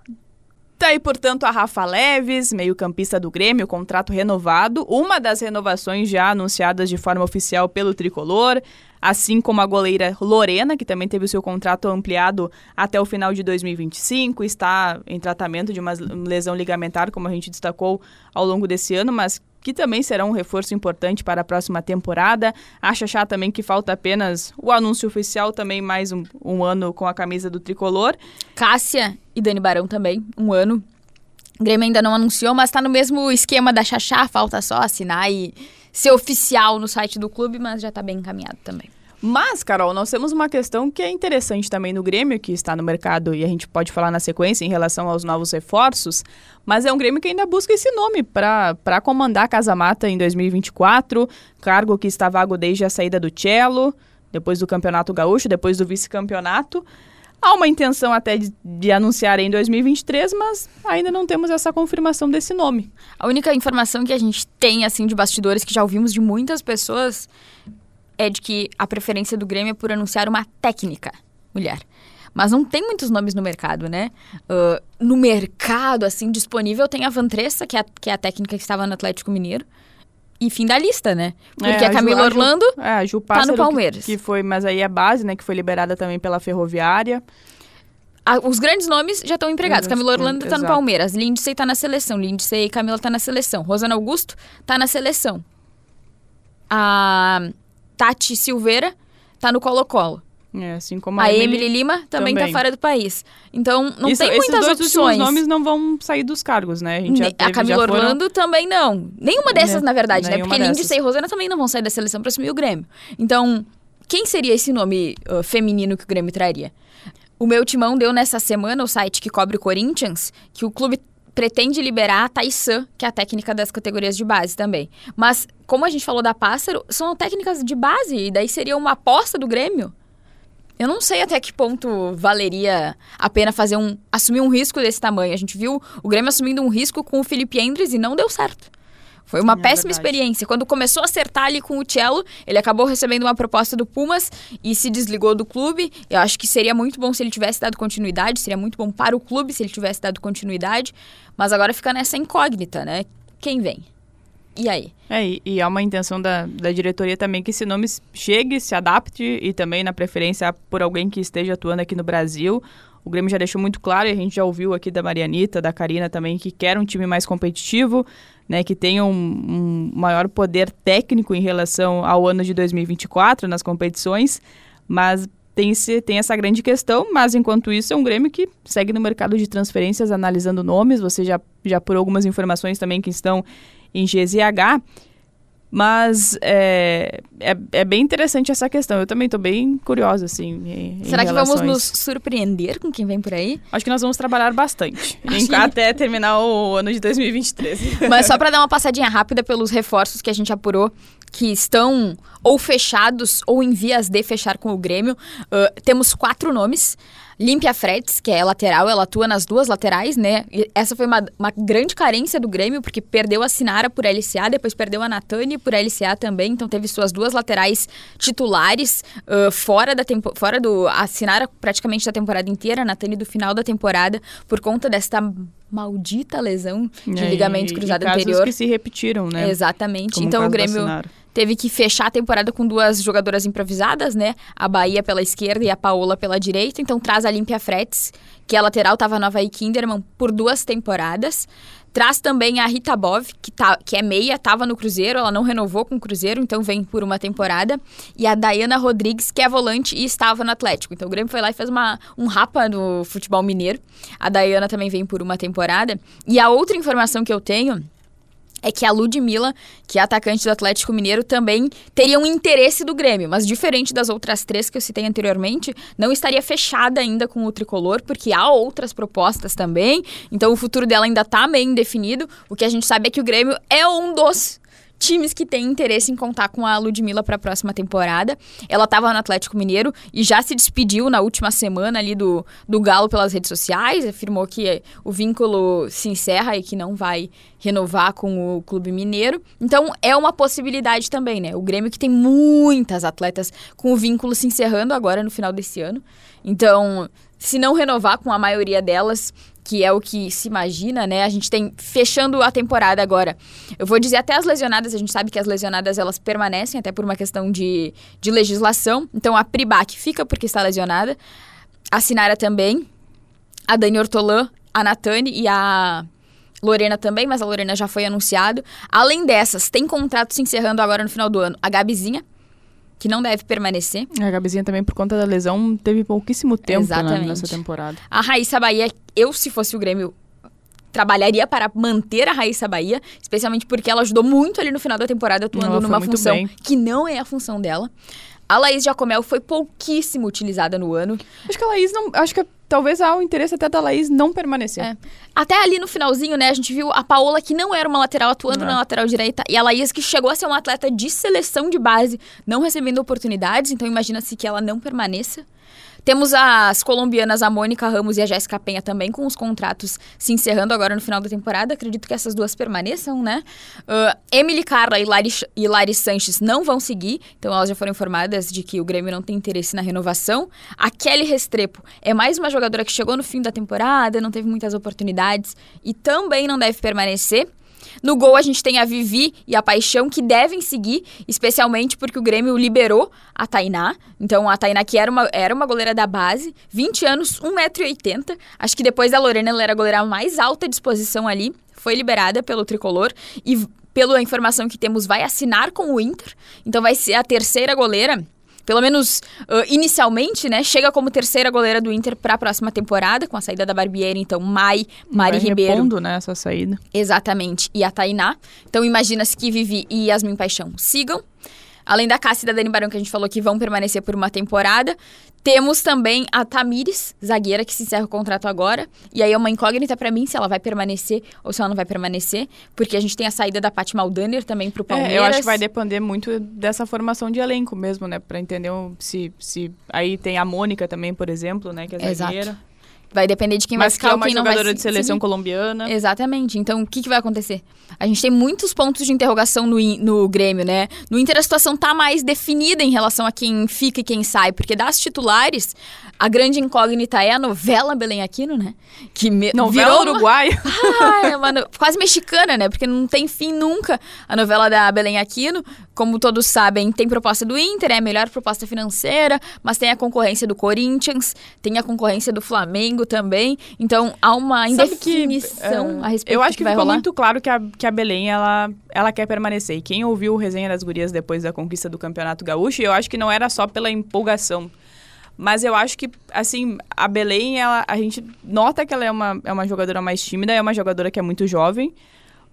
Tá aí, portanto, a Rafa Leves, meio-campista do Grêmio, contrato renovado, uma das renovações já anunciadas de forma oficial pelo tricolor, assim como a goleira Lorena, que também teve o seu contrato ampliado até o final de 2025, está em tratamento de uma lesão ligamentar, como a gente destacou ao longo desse ano, mas que também será um reforço importante para a próxima temporada. A Xaxá também que falta apenas o anúncio oficial, também mais um, um ano com a camisa do tricolor. Cássia e Dani Barão também, um ano. O Grêmio ainda não anunciou, mas tá no mesmo esquema da Xaxá, falta só assinar e ser oficial no site do clube, mas já tá bem encaminhado também. Mas, Carol, nós temos uma questão que é interessante também no Grêmio, que está no mercado e a gente pode falar na sequência em relação aos novos reforços, mas é um Grêmio que ainda busca esse nome para comandar a Casa Mata em 2024, cargo que está vago desde a saída do Cello, depois do Campeonato Gaúcho, depois do vice-campeonato. Há uma intenção até de, de anunciar em 2023, mas ainda não temos essa confirmação desse nome. A única informação que a gente tem, assim, de bastidores, que já ouvimos de muitas pessoas, é de que a preferência do Grêmio é por anunciar uma técnica mulher. Mas não tem muitos nomes no mercado, né? Ah, no mercado, assim, disponível, tem a Vantressa, que é a, que é a técnica que estava no Atlético Mineiro. E fim da lista, né? Porque É, a Camila Ju- a Ju- Orlando É, a Ju tá no Pássaro, que- Palmeiras. Que, foi, mas aí é base, né? Que foi liberada também pela Ferroviária. A- os grandes nomes já estão empregados. Uhum, Camila Orlando tá no. Palmeiras. Lindsay tá na seleção. Lindsay e Camila tá na seleção. Rosana Augusto tá na seleção. A Tati Silveira tá no Colo-Colo. É, assim como A, a, Emily, Lima também, também. tá fora do país. Então, não Isso- tem muitas dois opções. últimos nomes não vão sair dos cargos, né? A, gente Ne- teve, a Camila já foram- Orlando também não. Nenhuma dessas, Né, na verdade, né? Porque dessas. Lindsay e Rosana também não vão sair da seleção pra assumir o Grêmio. Então, quem seria esse nome uh, feminino que o Grêmio traria? O meu timão deu nessa semana, o site que cobre o Corinthians, que o clube pretende liberar a Taissan, que é a técnica das categorias de base também. Mas, como a gente falou da Pássaro, são técnicas de base, e daí seria uma aposta do Grêmio. Eu não sei até que ponto valeria a pena fazer um assumir um risco desse tamanho. A gente viu o Grêmio assumindo um risco com o Felipe Endres e não deu certo. Foi uma É péssima experiência. Quando começou a acertar ali com o Cello, ele acabou recebendo uma proposta do Pumas e se desligou do clube. Eu acho que seria muito bom se ele tivesse dado continuidade, seria muito bom para o clube se ele tivesse dado continuidade. Mas agora fica nessa incógnita, né? Quem vem? E aí? É, e, há uma intenção da, da diretoria também que esse nome chegue, se adapte e também, na preferência, por alguém que esteja atuando aqui no Brasil. O Grêmio já deixou muito claro, e a gente já ouviu aqui da Marianita, da Karina também, que quer um time mais competitivo, né, que tenha um, um maior poder técnico em relação ao ano de 2024 nas competições, mas tem, esse, tem essa grande questão, mas enquanto isso é um Grêmio que segue no mercado de transferências analisando nomes, você já, já por algumas informações também que estão em GZH, mas é, é, é bem interessante essa questão. Eu também estou bem curiosa, assim. Será que vamos nos surpreender com quem vem por aí? Acho que nós vamos trabalhar bastante. Em- Até terminar o ano de 2023. Mas só para dar uma passadinha rápida pelos reforços que a gente apurou, que estão ou fechados ou em vias de fechar com o Grêmio, ah, temos quatro nomes. Límpia Fretes, que é lateral, ela atua nas duas laterais, né? E essa foi uma, uma grande carência do Grêmio, porque perdeu a Sinara por LCA, depois perdeu a Natane por LCA também, então teve suas duas laterais titulares ah, fora da tempo, fora do. A Sinara praticamente da temporada inteira, a Natane do final da temporada, por conta desta maldita lesão de É, ligamento cruzado e casos anterior. que se repetiram, né? Exatamente. Como então o Grêmio. Teve que fechar a temporada com duas jogadoras improvisadas, né? A Bahia pela esquerda e a Paola pela direita. Então traz a Límpia Fretes, que é lateral, estava no Havaí Kinderman por duas temporadas. Traz também a Rita Bov, que, tá, que é meia, estava no Cruzeiro, ela não renovou com o Cruzeiro, então vem por uma temporada. E a Dayana Rodrigues, que é volante e estava no Atlético. Então o Grêmio foi lá e fez uma, um rapa no futebol mineiro. A Dayana também vem por uma temporada. E a outra informação que eu tenho é que a Ludmilla, que é atacante do Atlético Mineiro, também teria um interesse do Grêmio, mas diferente das outras três que eu citei anteriormente, não estaria fechada ainda com o tricolor, porque há outras propostas também, então o futuro dela ainda está meio indefinido. O que a gente sabe é que o Grêmio é um dos times que têm interesse em contar com a Ludmilla para a próxima temporada. Ela estava no Atlético Mineiro e já se despediu na última semana ali do, do Galo pelas redes sociais, afirmou que o vínculo se encerra e que não vai renovar com o Clube Mineiro. Então é uma possibilidade também, né? O Grêmio que tem muitas atletas com o vínculo se encerrando agora no final desse ano. Então, se não renovar com a maioria delas, que é o que se imagina, né? A gente tem fechando a temporada agora. Eu vou dizer até as lesionadas, a gente sabe que as lesionadas elas permanecem até por uma questão de, de legislação. Então a Pribac fica porque está lesionada. A Sinara também. A Dani Ortolan, a Natane e a Lorena também, mas a Lorena já foi anunciado. Além dessas, tem contrato se encerrando agora no final do ano. A Gabizinha, que não deve permanecer. A Gabizinha também, por conta da lesão, teve pouquíssimo tempo né, nessa temporada. A Raíssa Bahia, eu, se fosse o Grêmio, trabalharia para manter a Raíssa Bahia, especialmente porque ela ajudou muito ali no final da temporada, atuando ela numa função bem. que não é a função dela. A Laís Jacomel foi pouquíssimo utilizada no ano. Acho que a Laís não. Acho que talvez há o interesse até da Laís não permanecer. É. Até ali no finalzinho, né, a gente viu a Paola, que não era uma lateral, atuando não. na lateral direita, e a Laís, que chegou a ser uma atleta de seleção de base, não recebendo oportunidades, então imagina-se que ela não permaneça. Temos as colombianas, a Mônica Ramos e a Jéssica Penha também com os contratos se encerrando agora no final da temporada. Acredito que essas duas permaneçam, né? Uh, Emily Carla e Lari, e Lari Sanches não vão seguir, então elas já foram informadas de que o Grêmio não tem interesse na renovação. A Kelly Restrepo é mais uma jogadora que chegou no fim da temporada, não teve muitas oportunidades e também não deve permanecer. No gol a gente tem a Vivi e a Paixão que devem seguir, especialmente porque o Grêmio liberou a Tainá. Então a Tainá que era uma, era uma goleira da base, 20 anos, 1,80m. Acho que depois da Lorena ela era a goleira mais alta disposição ali. Foi liberada pelo tricolor e pela informação que temos vai assinar com o Inter. Então vai ser a terceira goleira pelo menos uh, inicialmente, né, chega como terceira goleira do Inter para a próxima temporada, com a saída da Barbieri, então Mai, Mari Vai Ribeiro. Repondo, né, essa saída. Exatamente, e a Tainá. Então imagina-se que Vivi e Yasmin Paixão sigam. Além da Cássia e da Dani Barão, que a gente falou que vão permanecer por uma temporada. Temos também a Tamires, zagueira, que se encerra o contrato agora. E aí é uma incógnita para mim se ela vai permanecer ou se ela não vai permanecer. Porque a gente tem a saída da Paty Maldaner também pro Palmeiras. É, eu acho que vai depender muito dessa formação de elenco mesmo, né? Pra entender se, se... Aí tem a Mônica também, por exemplo, né? Que é zagueira. Exato. Vai depender de quem Mas vai ficar é uma quem não jogadora vai de seleção seguir. colombiana. Exatamente. Então, o que, que vai acontecer? A gente tem muitos pontos de interrogação no, no Grêmio, né? No Inter, a situação tá mais definida em relação a quem fica e quem sai. Porque das titulares, a grande incógnita é a novela Belém Aquino, né? Que me... Novela virou uruguaia. Ah, é uma quase mexicana, né? Porque não tem fim nunca a novela da Belém Aquino. Como todos sabem, tem proposta do Inter, é a melhor proposta financeira, mas tem a concorrência do Corinthians, tem a concorrência do Flamengo também. Então há uma indefinição que, a respeito Eu acho que, que ficou rolar. muito claro que a, que a Belém ela, ela quer permanecer. E quem ouviu o resenha das gurias depois da conquista do Campeonato Gaúcho, eu acho que não era só pela empolgação. Mas eu acho que, assim, a Belém, ela, a gente nota que ela é uma, é uma jogadora mais tímida, é uma jogadora que é muito jovem.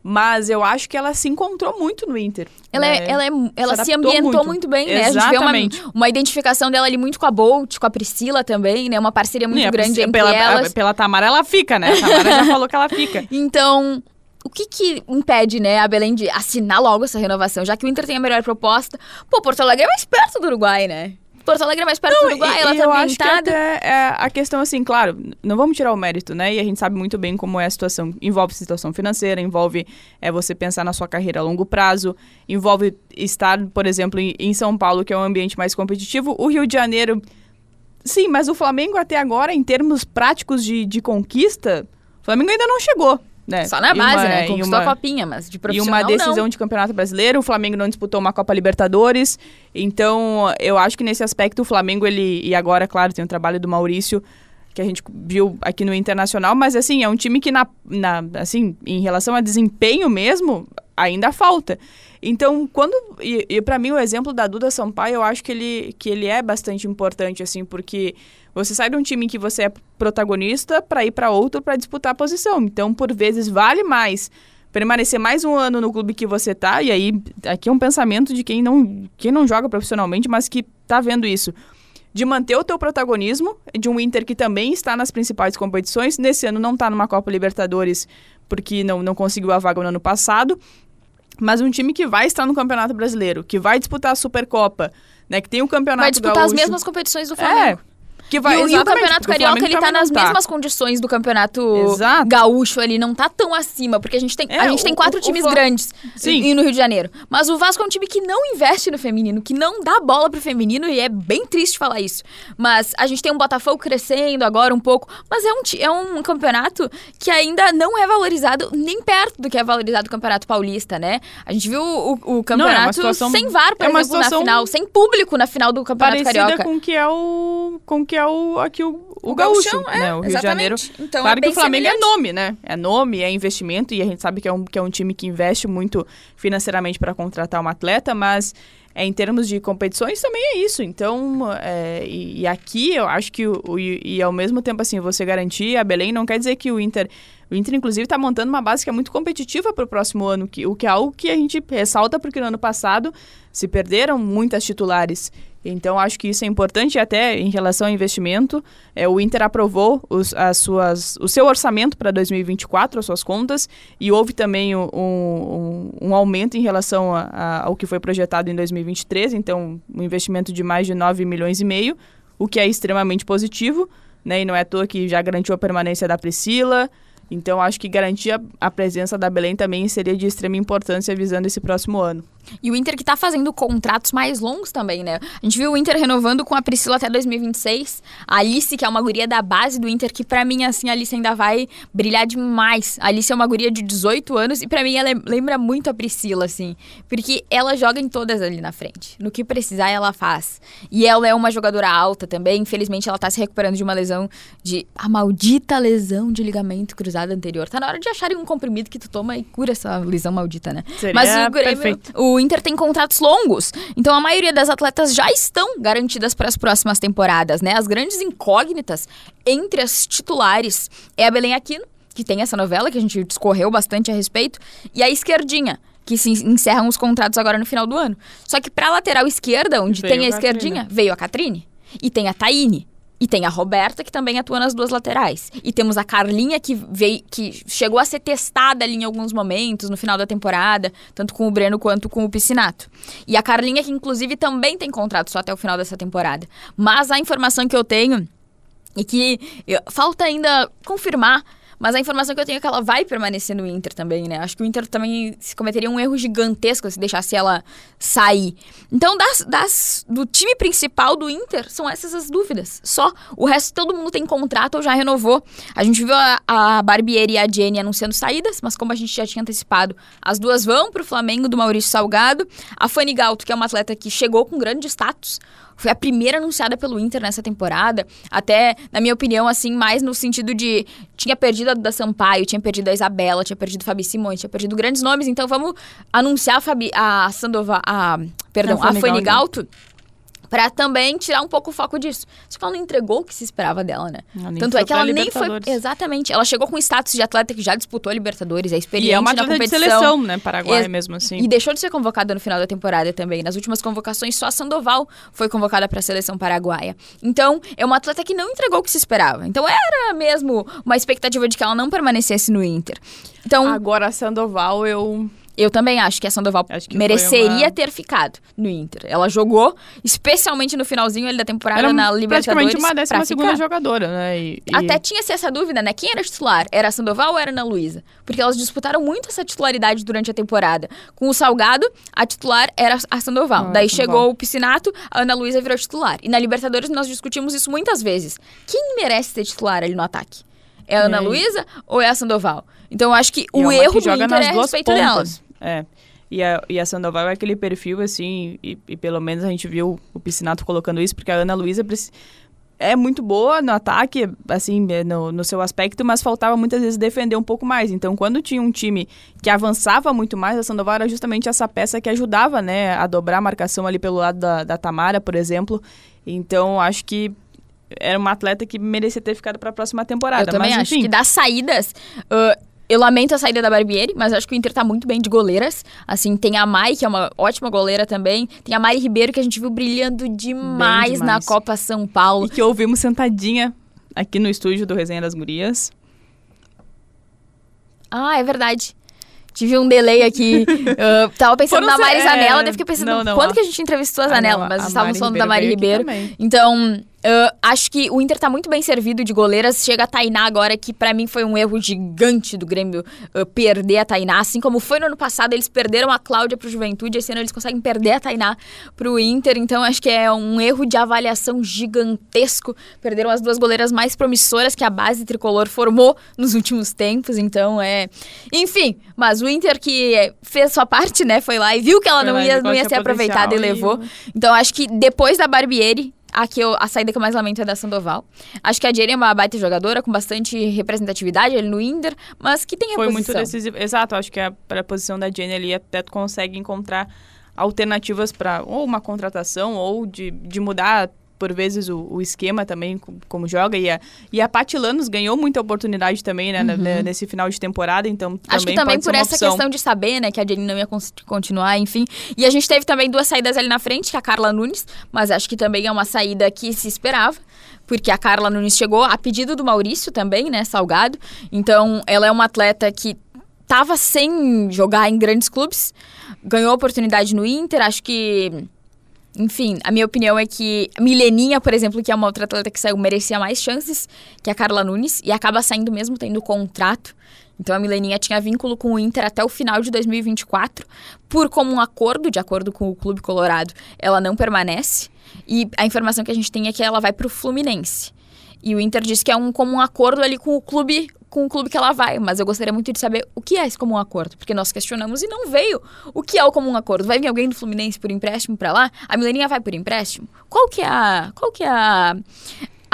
Mas eu acho que ela se encontrou muito no Inter. Ela, né? é, ela, é, ela se, se ambientou muito. muito, bem, né? Exatamente. A gente vê uma, uma identificação dela ali muito com a Bolt, com a Priscila também, né? Uma parceria muito é, grande entre pela, elas. Pela Tamara ela fica, né? A Tamara já falou que ela fica. Então, o que que impede, né, a Belém de assinar logo essa renovação? Já que o Inter tem a melhor proposta. Pô, Porto Alegre é mais perto do Uruguai, né? Porto Alegre é mais perto do Uruguai, e, ela e tá eu acho que até, é, a questão, assim, claro, não vamos tirar o mérito, né? E a gente sabe muito bem como é a situação. Envolve situação financeira, envolve é, você pensar na sua carreira a longo prazo, envolve estar, por exemplo, em, em São Paulo, que é um ambiente mais competitivo. O Rio de Janeiro, sim, mas o Flamengo até agora, em termos práticos de, de conquista, o Flamengo ainda não chegou. Né? Só na E base, uma- né? e Conquistou uma- a copinha, mas de e profissional uma decisão não. de campeonato brasileiro. O Flamengo não disputou uma Copa Libertadores. Então, eu acho que nesse aspecto o Flamengo, ele. E agora, claro, tem o trabalho do Maurício, que a gente viu aqui no Internacional, mas assim, é um time que, na, na, assim, em relação a desempenho mesmo, ainda falta. Então, quando. E, e para mim, o exemplo da Duda Sampaio, eu acho que ele, que ele é bastante importante, assim, porque você sai de um time em que você é protagonista para ir para outro para disputar a posição. Então, por vezes, vale mais permanecer mais um ano no clube que você tá, e aí aqui é um pensamento de quem não, quem não joga profissionalmente, mas que tá vendo isso. De manter o teu protagonismo, de um Inter que também está nas principais competições. Nesse ano não tá numa Copa Libertadores, porque não, não conseguiu a vaga no ano passado. Mas um time que vai estar no Campeonato Brasileiro, que vai disputar a Supercopa, né? Que tem o Campeonato Vai disputar as Gaúcho. mesmas competições do Flamengo. É. Que vai, e, o, e o Campeonato o Carioca, ele tá nas não tá. mesmas condições do Campeonato Exato. Gaúcho, ele não tá tão acima, porque a gente tem, É, a gente tem o- quatro o- o times Fla- grandes Sim. e no Rio de Janeiro. Mas o Vasco é um time que não investe no feminino, que não dá bola pro feminino, e é bem triste falar isso. Mas a gente tem um Botafogo crescendo agora um pouco, mas é um, é um campeonato que ainda não é valorizado nem perto do que é valorizado o Campeonato Paulista, né? A gente viu o, o campeonato situação- sem VAR, por é exemplo, na final, sem público na final do Campeonato Carioca. com o que é o com o que é o aqui o, o, O gaúcho, gauchão, é, né? O Rio de exatamente. Janeiro. Então, claro é que o Flamengo é semelhante. nome, né? É nome, é investimento e a gente sabe que é um, que é um time que investe muito financeiramente para contratar um atleta, mas é, em termos de competições também é isso. Então, é, e, e aqui eu acho que o, o- e, e ao mesmo tempo assim você garantir a Belém não quer dizer que o Inter o Inter, inclusive, está montando uma base que é muito competitiva para o próximo ano, que, o que é algo que a gente ressalta, porque no ano passado se perderam muitas titulares. Então, acho que isso é importante, até em relação ao investimento. É, o Inter aprovou os, as suas, o seu orçamento para 2024, as suas contas, e houve também um, um, um aumento em relação a- a- ao que foi projetado em 2023, então, um investimento de mais de 9 milhões e meio, o que é extremamente positivo, né? E não é à toa que já garantiu a permanência da Priscila. Então, acho que garantir a, a presença da Belém também seria de extrema importância visando esse próximo ano. E o Inter que tá fazendo contratos mais longos também, né? A gente viu o Inter renovando com a Priscila até 2026. A Alice, que é uma guria da base do Inter, que pra mim, assim, a Alice ainda vai brilhar demais. A Alice é uma guria de 18 anos e pra mim ela é- lembra muito a Priscila, assim. Porque ela joga em todas ali na frente. No que precisar, ela faz. E ela é uma jogadora alta também. Infelizmente, ela tá se recuperando de uma lesão de... A maldita lesão de ligamento cruzado anterior. Tá na hora de acharem um comprimido que tu toma e cura essa lesão maldita, né? Seria Mas o Grêmio, perfeito. o Inter tem contratos longos, então a maioria das atletas já estão garantidas para as próximas temporadas, né? As grandes incógnitas entre as titulares é a Belém Aquino, que tem essa novela que a gente discorreu bastante a respeito, e a Esquerdinha, que se encerram os contratos agora no final do ano. Só que para lateral esquerda, onde Veio tem a a Esquerdinha, veio a Catrine e tem a Taine. E tem a Roberta, que também atua nas duas laterais. E temos a Carlinha, que veio, que chegou a ser testada ali em alguns momentos, no final da temporada, tanto com o Breno quanto com o Piscinato. E a Carlinha, que inclusive também tem contrato só até o final dessa temporada. Mas a informação que eu tenho, e que eu- falta ainda confirmar, mas a informação que eu tenho é que ela vai permanecer no Inter também, né? Acho que o Inter também se cometeria um erro gigantesco se deixasse ela sair. Então, das, das- do time principal do Inter, são essas as dúvidas. Só. O resto, todo mundo tem contrato ou já renovou. A gente viu a, a Barbieri e a Jenny anunciando saídas, mas como a gente já tinha antecipado, as duas vão pro Flamengo do Maurício Salgado. A Fanny Galto, que é uma atleta que chegou com grande status, foi a primeira anunciada pelo Inter nessa temporada. Até, na minha opinião, assim, mais no sentido de. Tinha perdido a Duda Sampaio, tinha perdido a Isabela, tinha perdido o Fabi Simões, tinha perdido grandes nomes. Então vamos anunciar a, Fabi, a Sandova. A, perdão, A a Fanny Fanny Galto. Pra também tirar um pouco o foco disso. Só que ela não entregou o que se esperava dela, né? Tanto é que ela nem foi. Exatamente. Ela chegou com status de atleta que já disputou a Libertadores, é experiente E é uma na atleta de competição. seleção, né? Paraguai Ex- mesmo assim. E deixou de ser convocada no final da temporada também. Nas últimas convocações, só a Sandoval foi convocada para a seleção paraguaia. Então, é uma atleta que não entregou o que se esperava. Então, era mesmo uma expectativa de que ela não permanecesse no Inter. Então, Agora, a Sandoval, eu... eu também acho que a Sandoval que mereceria uma- ter ficado no Inter. Ela jogou, especialmente no finalzinho ali da temporada Era na Libertadores. praticamente uma pra décima segunda ficar. jogadora, né? E, e- Até tinha-se essa dúvida, né? Quem era titular? Era a Sandoval ou era a Ana Luísa? Porque elas disputaram muito essa titularidade durante a temporada. Com o Salgado, a titular era a Sandoval. Ah, Daí chegou o Piscinato, a Ana Luísa virou titular. E na Libertadores nós discutimos isso muitas vezes. Quem merece ser titular ali no ataque? É a Ana? Luísa ou é a Sandoval? Então eu acho que o é erro que do joga Inter nas é duas respeito pontas. É. E a, e a Sandoval é aquele perfil, assim, e, e pelo menos a gente viu o Piscinato colocando isso, porque a Ana Luísa é muito boa no ataque, assim, é, no, no seu aspecto, mas faltava muitas vezes defender um pouco mais. Então, quando tinha um time que avançava muito mais, a Sandoval era justamente essa peça que ajudava, né, a dobrar a marcação ali pelo lado da, da Tamara, por exemplo. Então, acho que era uma atleta que merecia ter ficado para a próxima temporada. Eu também mas, acho enfim, que das saídas. ah, eu lamento a saída da Barbieri, mas acho que o Inter tá muito bem de goleiras. Assim, tem a Mai, que é uma ótima goleira também. Tem a Mari Ribeiro, que a gente viu brilhando demais, na demais. Copa São Paulo. E que ouvimos sentadinha aqui no estúdio do Resenha das Gurias. Ah, é verdade. Tive um delay aqui. Tava pensando Foram na Mari é, Zanella, daí fiquei pensando, não, não, quando a- que a gente entrevistou a Ah, Zanella? não, mas a estávamos Mari falando da Mari Ribeiro. Então, eu acho que o Inter tá muito bem servido de goleiras. Chega a Tainá agora, que pra mim foi um erro gigante do Grêmio uh, perder a Tainá. Assim como foi no ano passado, eles perderam a Cláudia pro Juventude. Esse ano eles conseguem perder a Tainá pro Inter. Então, acho que é um erro de avaliação gigantesco. Perderam as duas goleiras mais promissoras que a base tricolor formou nos últimos tempos. Então, é. Enfim, mas o Inter que fez sua parte, né? Foi lá e viu que ela Foi não lá ia, não ia ser aproveitada e- levou. Então, acho que depois da Barbieri, a, que eu- a saída que eu mais lamento é da Sandoval. Acho que a Jenny é uma baita jogadora, com bastante representatividade ali no Inter, mas que tem a Foi muito decisivo. Exato, acho que a, pra posição da Jenny ali até tu consegue encontrar alternativas para ou uma contratação ou de, de mudar por vezes o, o esquema também co- como joga e a, e a Paty Lanos ganhou muita oportunidade também né, na- nesse final de temporada então Uhum. Acho que também por essa opção. questão de saber, né, que a Jenny não ia continuar, enfim. E a gente teve também duas saídas ali na frente, que é a Carla Nunes, mas acho que também é uma saída que se esperava, porque a Carla Nunes chegou a pedido do Maurício também, né, Salgado. Então, ela é uma atleta que tava sem jogar em grandes clubes, ganhou oportunidade no Inter, acho que enfim, a minha opinião é que a Mileninha, por exemplo, que é uma outra atleta que saiu, merecia mais chances que a Carla Nunes e acaba saindo mesmo tendo contrato. Então a Mileninha tinha vínculo com o Inter até o final de 2024. Por comum acordo, de acordo com o Clube Colorado, ela não permanece. E a informação que a gente tem é que ela vai para o Fluminense. E o Inter diz que é um comum acordo ali com o clube com o clube que ela vai, mas eu gostaria muito de saber o que é esse comum acordo, porque nós questionamos e não veio o que é o comum acordo. Vai vir alguém do Fluminense por empréstimo pra lá? A Mileninha vai por empréstimo? Qual que é a qual que é a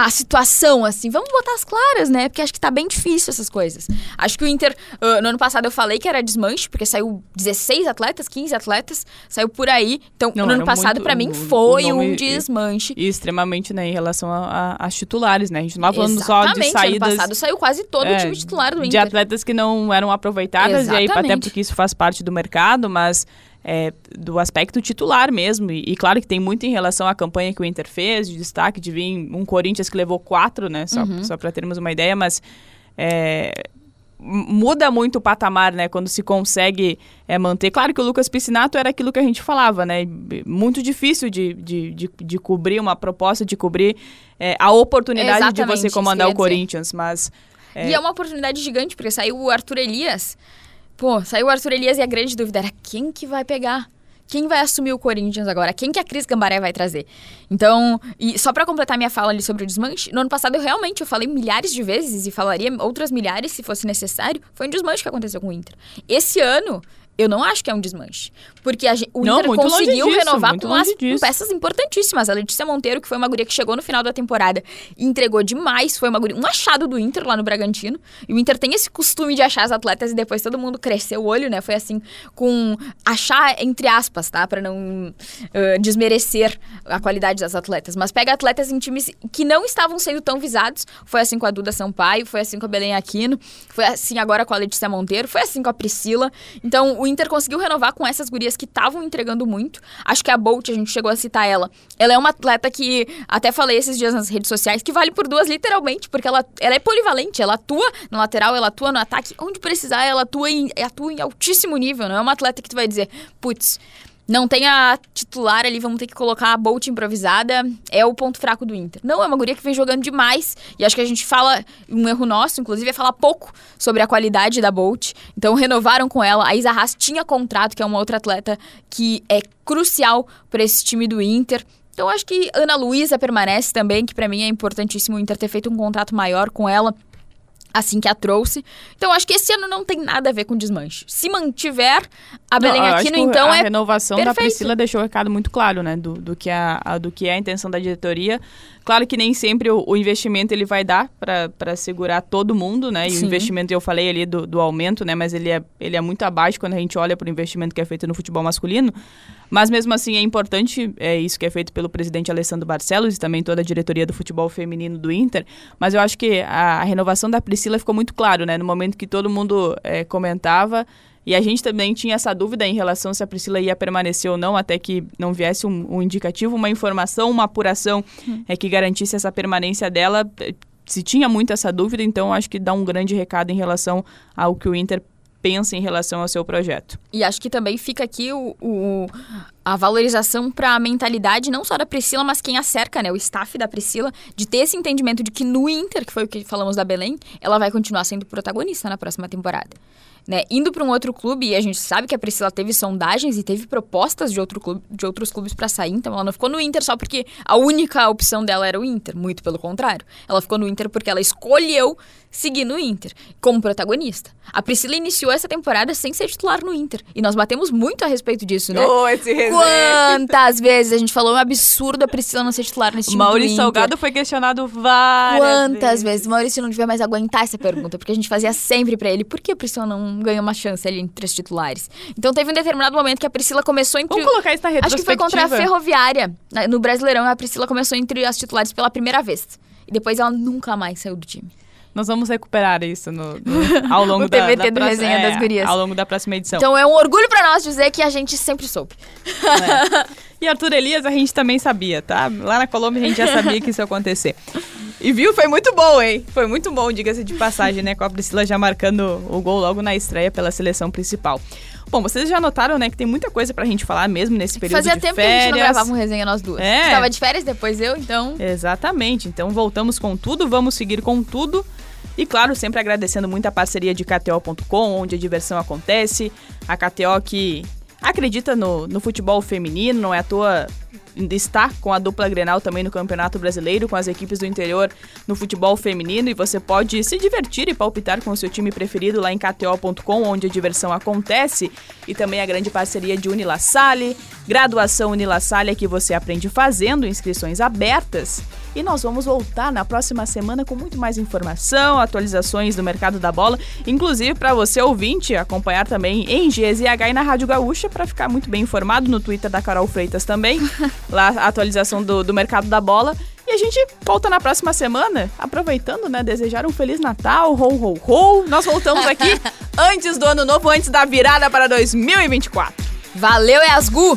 a situação, assim, vamos botar as claras, né? Porque acho que tá bem difícil essas coisas. Acho que o Inter, ah, no ano passado eu falei que era desmanche, porque saiu 16 atletas, 15 atletas, saiu por aí. Então, Não, no ano passado, pra mim, foi um desmanche. e extremamente né, em relação a- a- às titulares, né? A gente não tá falando só de Exatamente, saídas ano passado saiu quase todo é, o time titular do de Inter. atletas que não eram aproveitadas, e aí até Exatamente. porque isso faz parte do mercado, mas é, do aspecto titular mesmo. E, e claro que tem muito em relação à campanha que o Inter fez, de destaque, de vir um Corinthians que levou quatro, né? Só, Uhum. só para termos uma ideia, mas. é, muda muito o patamar, né? Quando se consegue é, manter. Claro que o Lucas Piscinato era aquilo que a gente falava, né? Muito difícil de, de, de, de cobrir uma proposta, de cobrir é, a oportunidade de Exatamente, você isso comandar o. Corinthians, mas. É. E é uma oportunidade gigante, porque saiu o Arthur Elias. Pô, saiu o Arthur Elias e a grande dúvida era quem que vai pegar? Quem vai assumir o Corinthians agora? Quem que a Cris Gambaré vai trazer? Então, e só pra completar minha fala ali sobre o desmanche, no ano passado eu realmente eu falei milhares de vezes e falaria outras milhares se fosse necessário, foi um desmanche que aconteceu com o Inter. Esse ano, eu não acho que é um desmanche. Porque a o Não, Inter conseguiu disso, renovar com, as, com peças importantíssimas. A Letícia Monteiro, que foi uma guria que chegou no final da temporada e entregou demais, foi uma guria, um achado do Inter lá no Bragantino. E o Inter tem esse costume de achar as atletas e depois todo mundo cresceu o olho, né? Foi assim, com achar entre aspas, tá? Pra não ah, desmerecer a qualidade das atletas. Mas pega atletas em times que não estavam sendo tão visados. Foi assim com a Duda Sampaio, foi assim com a Belém Aquino, foi assim agora com a Letícia Monteiro, foi assim com a Priscila. Então o Inter conseguiu renovar com essas gurias que estavam entregando muito. Acho que a Bolt, a gente chegou a citar ela. Ela é uma atleta que, até falei esses dias nas redes sociais, que vale por duas literalmente, porque ela, ela é polivalente. Ela atua no lateral, ela atua no ataque. Onde precisar, ela atua em, atua em altíssimo nível. Não é uma atleta que tu vai dizer, putz, não tem a titular ali, vamos ter que colocar a Bolt improvisada. É o ponto fraco do Inter. Não, é uma guria que vem jogando demais. E acho que a gente fala, um erro nosso, inclusive, é falar pouco sobre a qualidade da Bolt. Então renovaram com ela. A Isa Haas tinha contrato, que é uma outra atleta que é crucial para esse time do Inter. Então acho que Ana Luísa permanece também, que para mim é importantíssimo o Inter ter feito um contrato maior com ela. Assim que a trouxe. Então acho que esse ano não tem nada a ver com desmanche. Se mantiver a Belém Não, Aquino, então a é renovação da perfeito. Priscila deixou o recado muito claro, né, do, do, que a, a- do que é a intenção da diretoria. Claro que nem sempre o, o investimento ele vai dar para segurar todo mundo, né? E Sim. o investimento eu falei ali do, do aumento, né? Mas ele é, ele é muito abaixo quando a gente olha para o investimento que é feito no futebol masculino. Mas mesmo assim é importante é isso que é feito pelo presidente Alessandro Barcelos e também toda a diretoria do futebol feminino do Inter. Mas eu acho que a, a renovação da Priscila ficou muito claro, né? No momento que todo mundo é, comentava. E a gente também tinha essa dúvida em relação se a Priscila ia permanecer ou não, até que não viesse um, um indicativo, uma informação, uma apuração é, que garantisse essa permanência dela. Eh, Se tinha muito essa dúvida, então acho que dá um grande recado em relação ao que o Inter pensa em relação ao seu projeto. E acho que também fica aqui o, o- a valorização para a mentalidade não só da Priscila, mas quem a cerca, né? O staff da Priscila, de ter esse entendimento de que no Inter, que foi o que falamos da Belém, ela vai continuar sendo protagonista na próxima temporada. Né? Indo para um outro clube, e a gente sabe que a Priscila teve sondagens e teve propostas de, outro clube, de outros clubes para sair, então ela não ficou no Inter só porque a única opção dela era o Inter, muito pelo contrário. Ela ficou no Inter porque ela escolheu seguir no Inter como protagonista. A Priscila iniciou essa temporada sem ser titular no Inter, e nós batemos muito a respeito disso, né? esse Quantas vezes a gente falou é um absurdo a Priscila não ser titular nesse time Maurício. Salgado foi questionado várias Quantas vezes? Maurício não devia mais aguentar essa pergunta, porque a gente fazia sempre pra ele, por que a Priscila não ganhou uma chance ali entre as titulares? Então teve um determinado momento que a Priscila começou entre... Vamos colocar isso na Acho que foi retrospectiva. contra a Ferroviária, no Brasileirão, a Priscila começou entre as titulares pela primeira vez. E depois ela nunca mais saiu do time. Nós vamos recuperar isso no, no- ao longo O da, TBT da do próxima- Resenha é, das Gurias. Ao longo da próxima edição. Então é um orgulho pra nós dizer que a gente sempre soube. E Arthur Elias a gente também sabia, tá? Lá na Colômbia a gente já sabia que isso ia acontecer. E viu, foi muito bom, hein? Foi muito bom, diga-se de passagem, né? Com a Priscila já marcando o gol logo na estreia pela seleção principal. Bom, vocês já notaram, né, que tem muita coisa pra gente falar mesmo nesse período Fazia de tempo férias. que a gente não gravava um resenha nós duas. É. Tu tava de férias, depois eu, então... Exatamente. Então voltamos com tudo, vamos seguir com tudo. E claro, sempre agradecendo muito a parceria de KTO.com, onde a diversão acontece. A KTO que acredita no, no futebol feminino, não é à toa está com a dupla Grenal também no Campeonato Brasileiro, com as equipes do interior no futebol feminino e você pode se divertir e palpitar com o seu time preferido lá em kto.com, onde a diversão acontece, e também a grande parceria de Unila Salle, graduação Unila Salle é que você aprende fazendo, inscrições abertas. E nós vamos voltar na próxima semana com muito mais informação, atualizações do mercado da bola, inclusive para você ouvinte acompanhar também em GZH e na Rádio Gaúcha para ficar muito bem informado no Twitter da Carol Freitas também, lá a atualização do, do mercado da bola. E a gente volta na próxima semana, aproveitando, né? Desejar um Feliz Natal, ho, ho, ho. Nós voltamos aqui antes do ano novo, antes da virada para 2024. Valeu, Yasgu!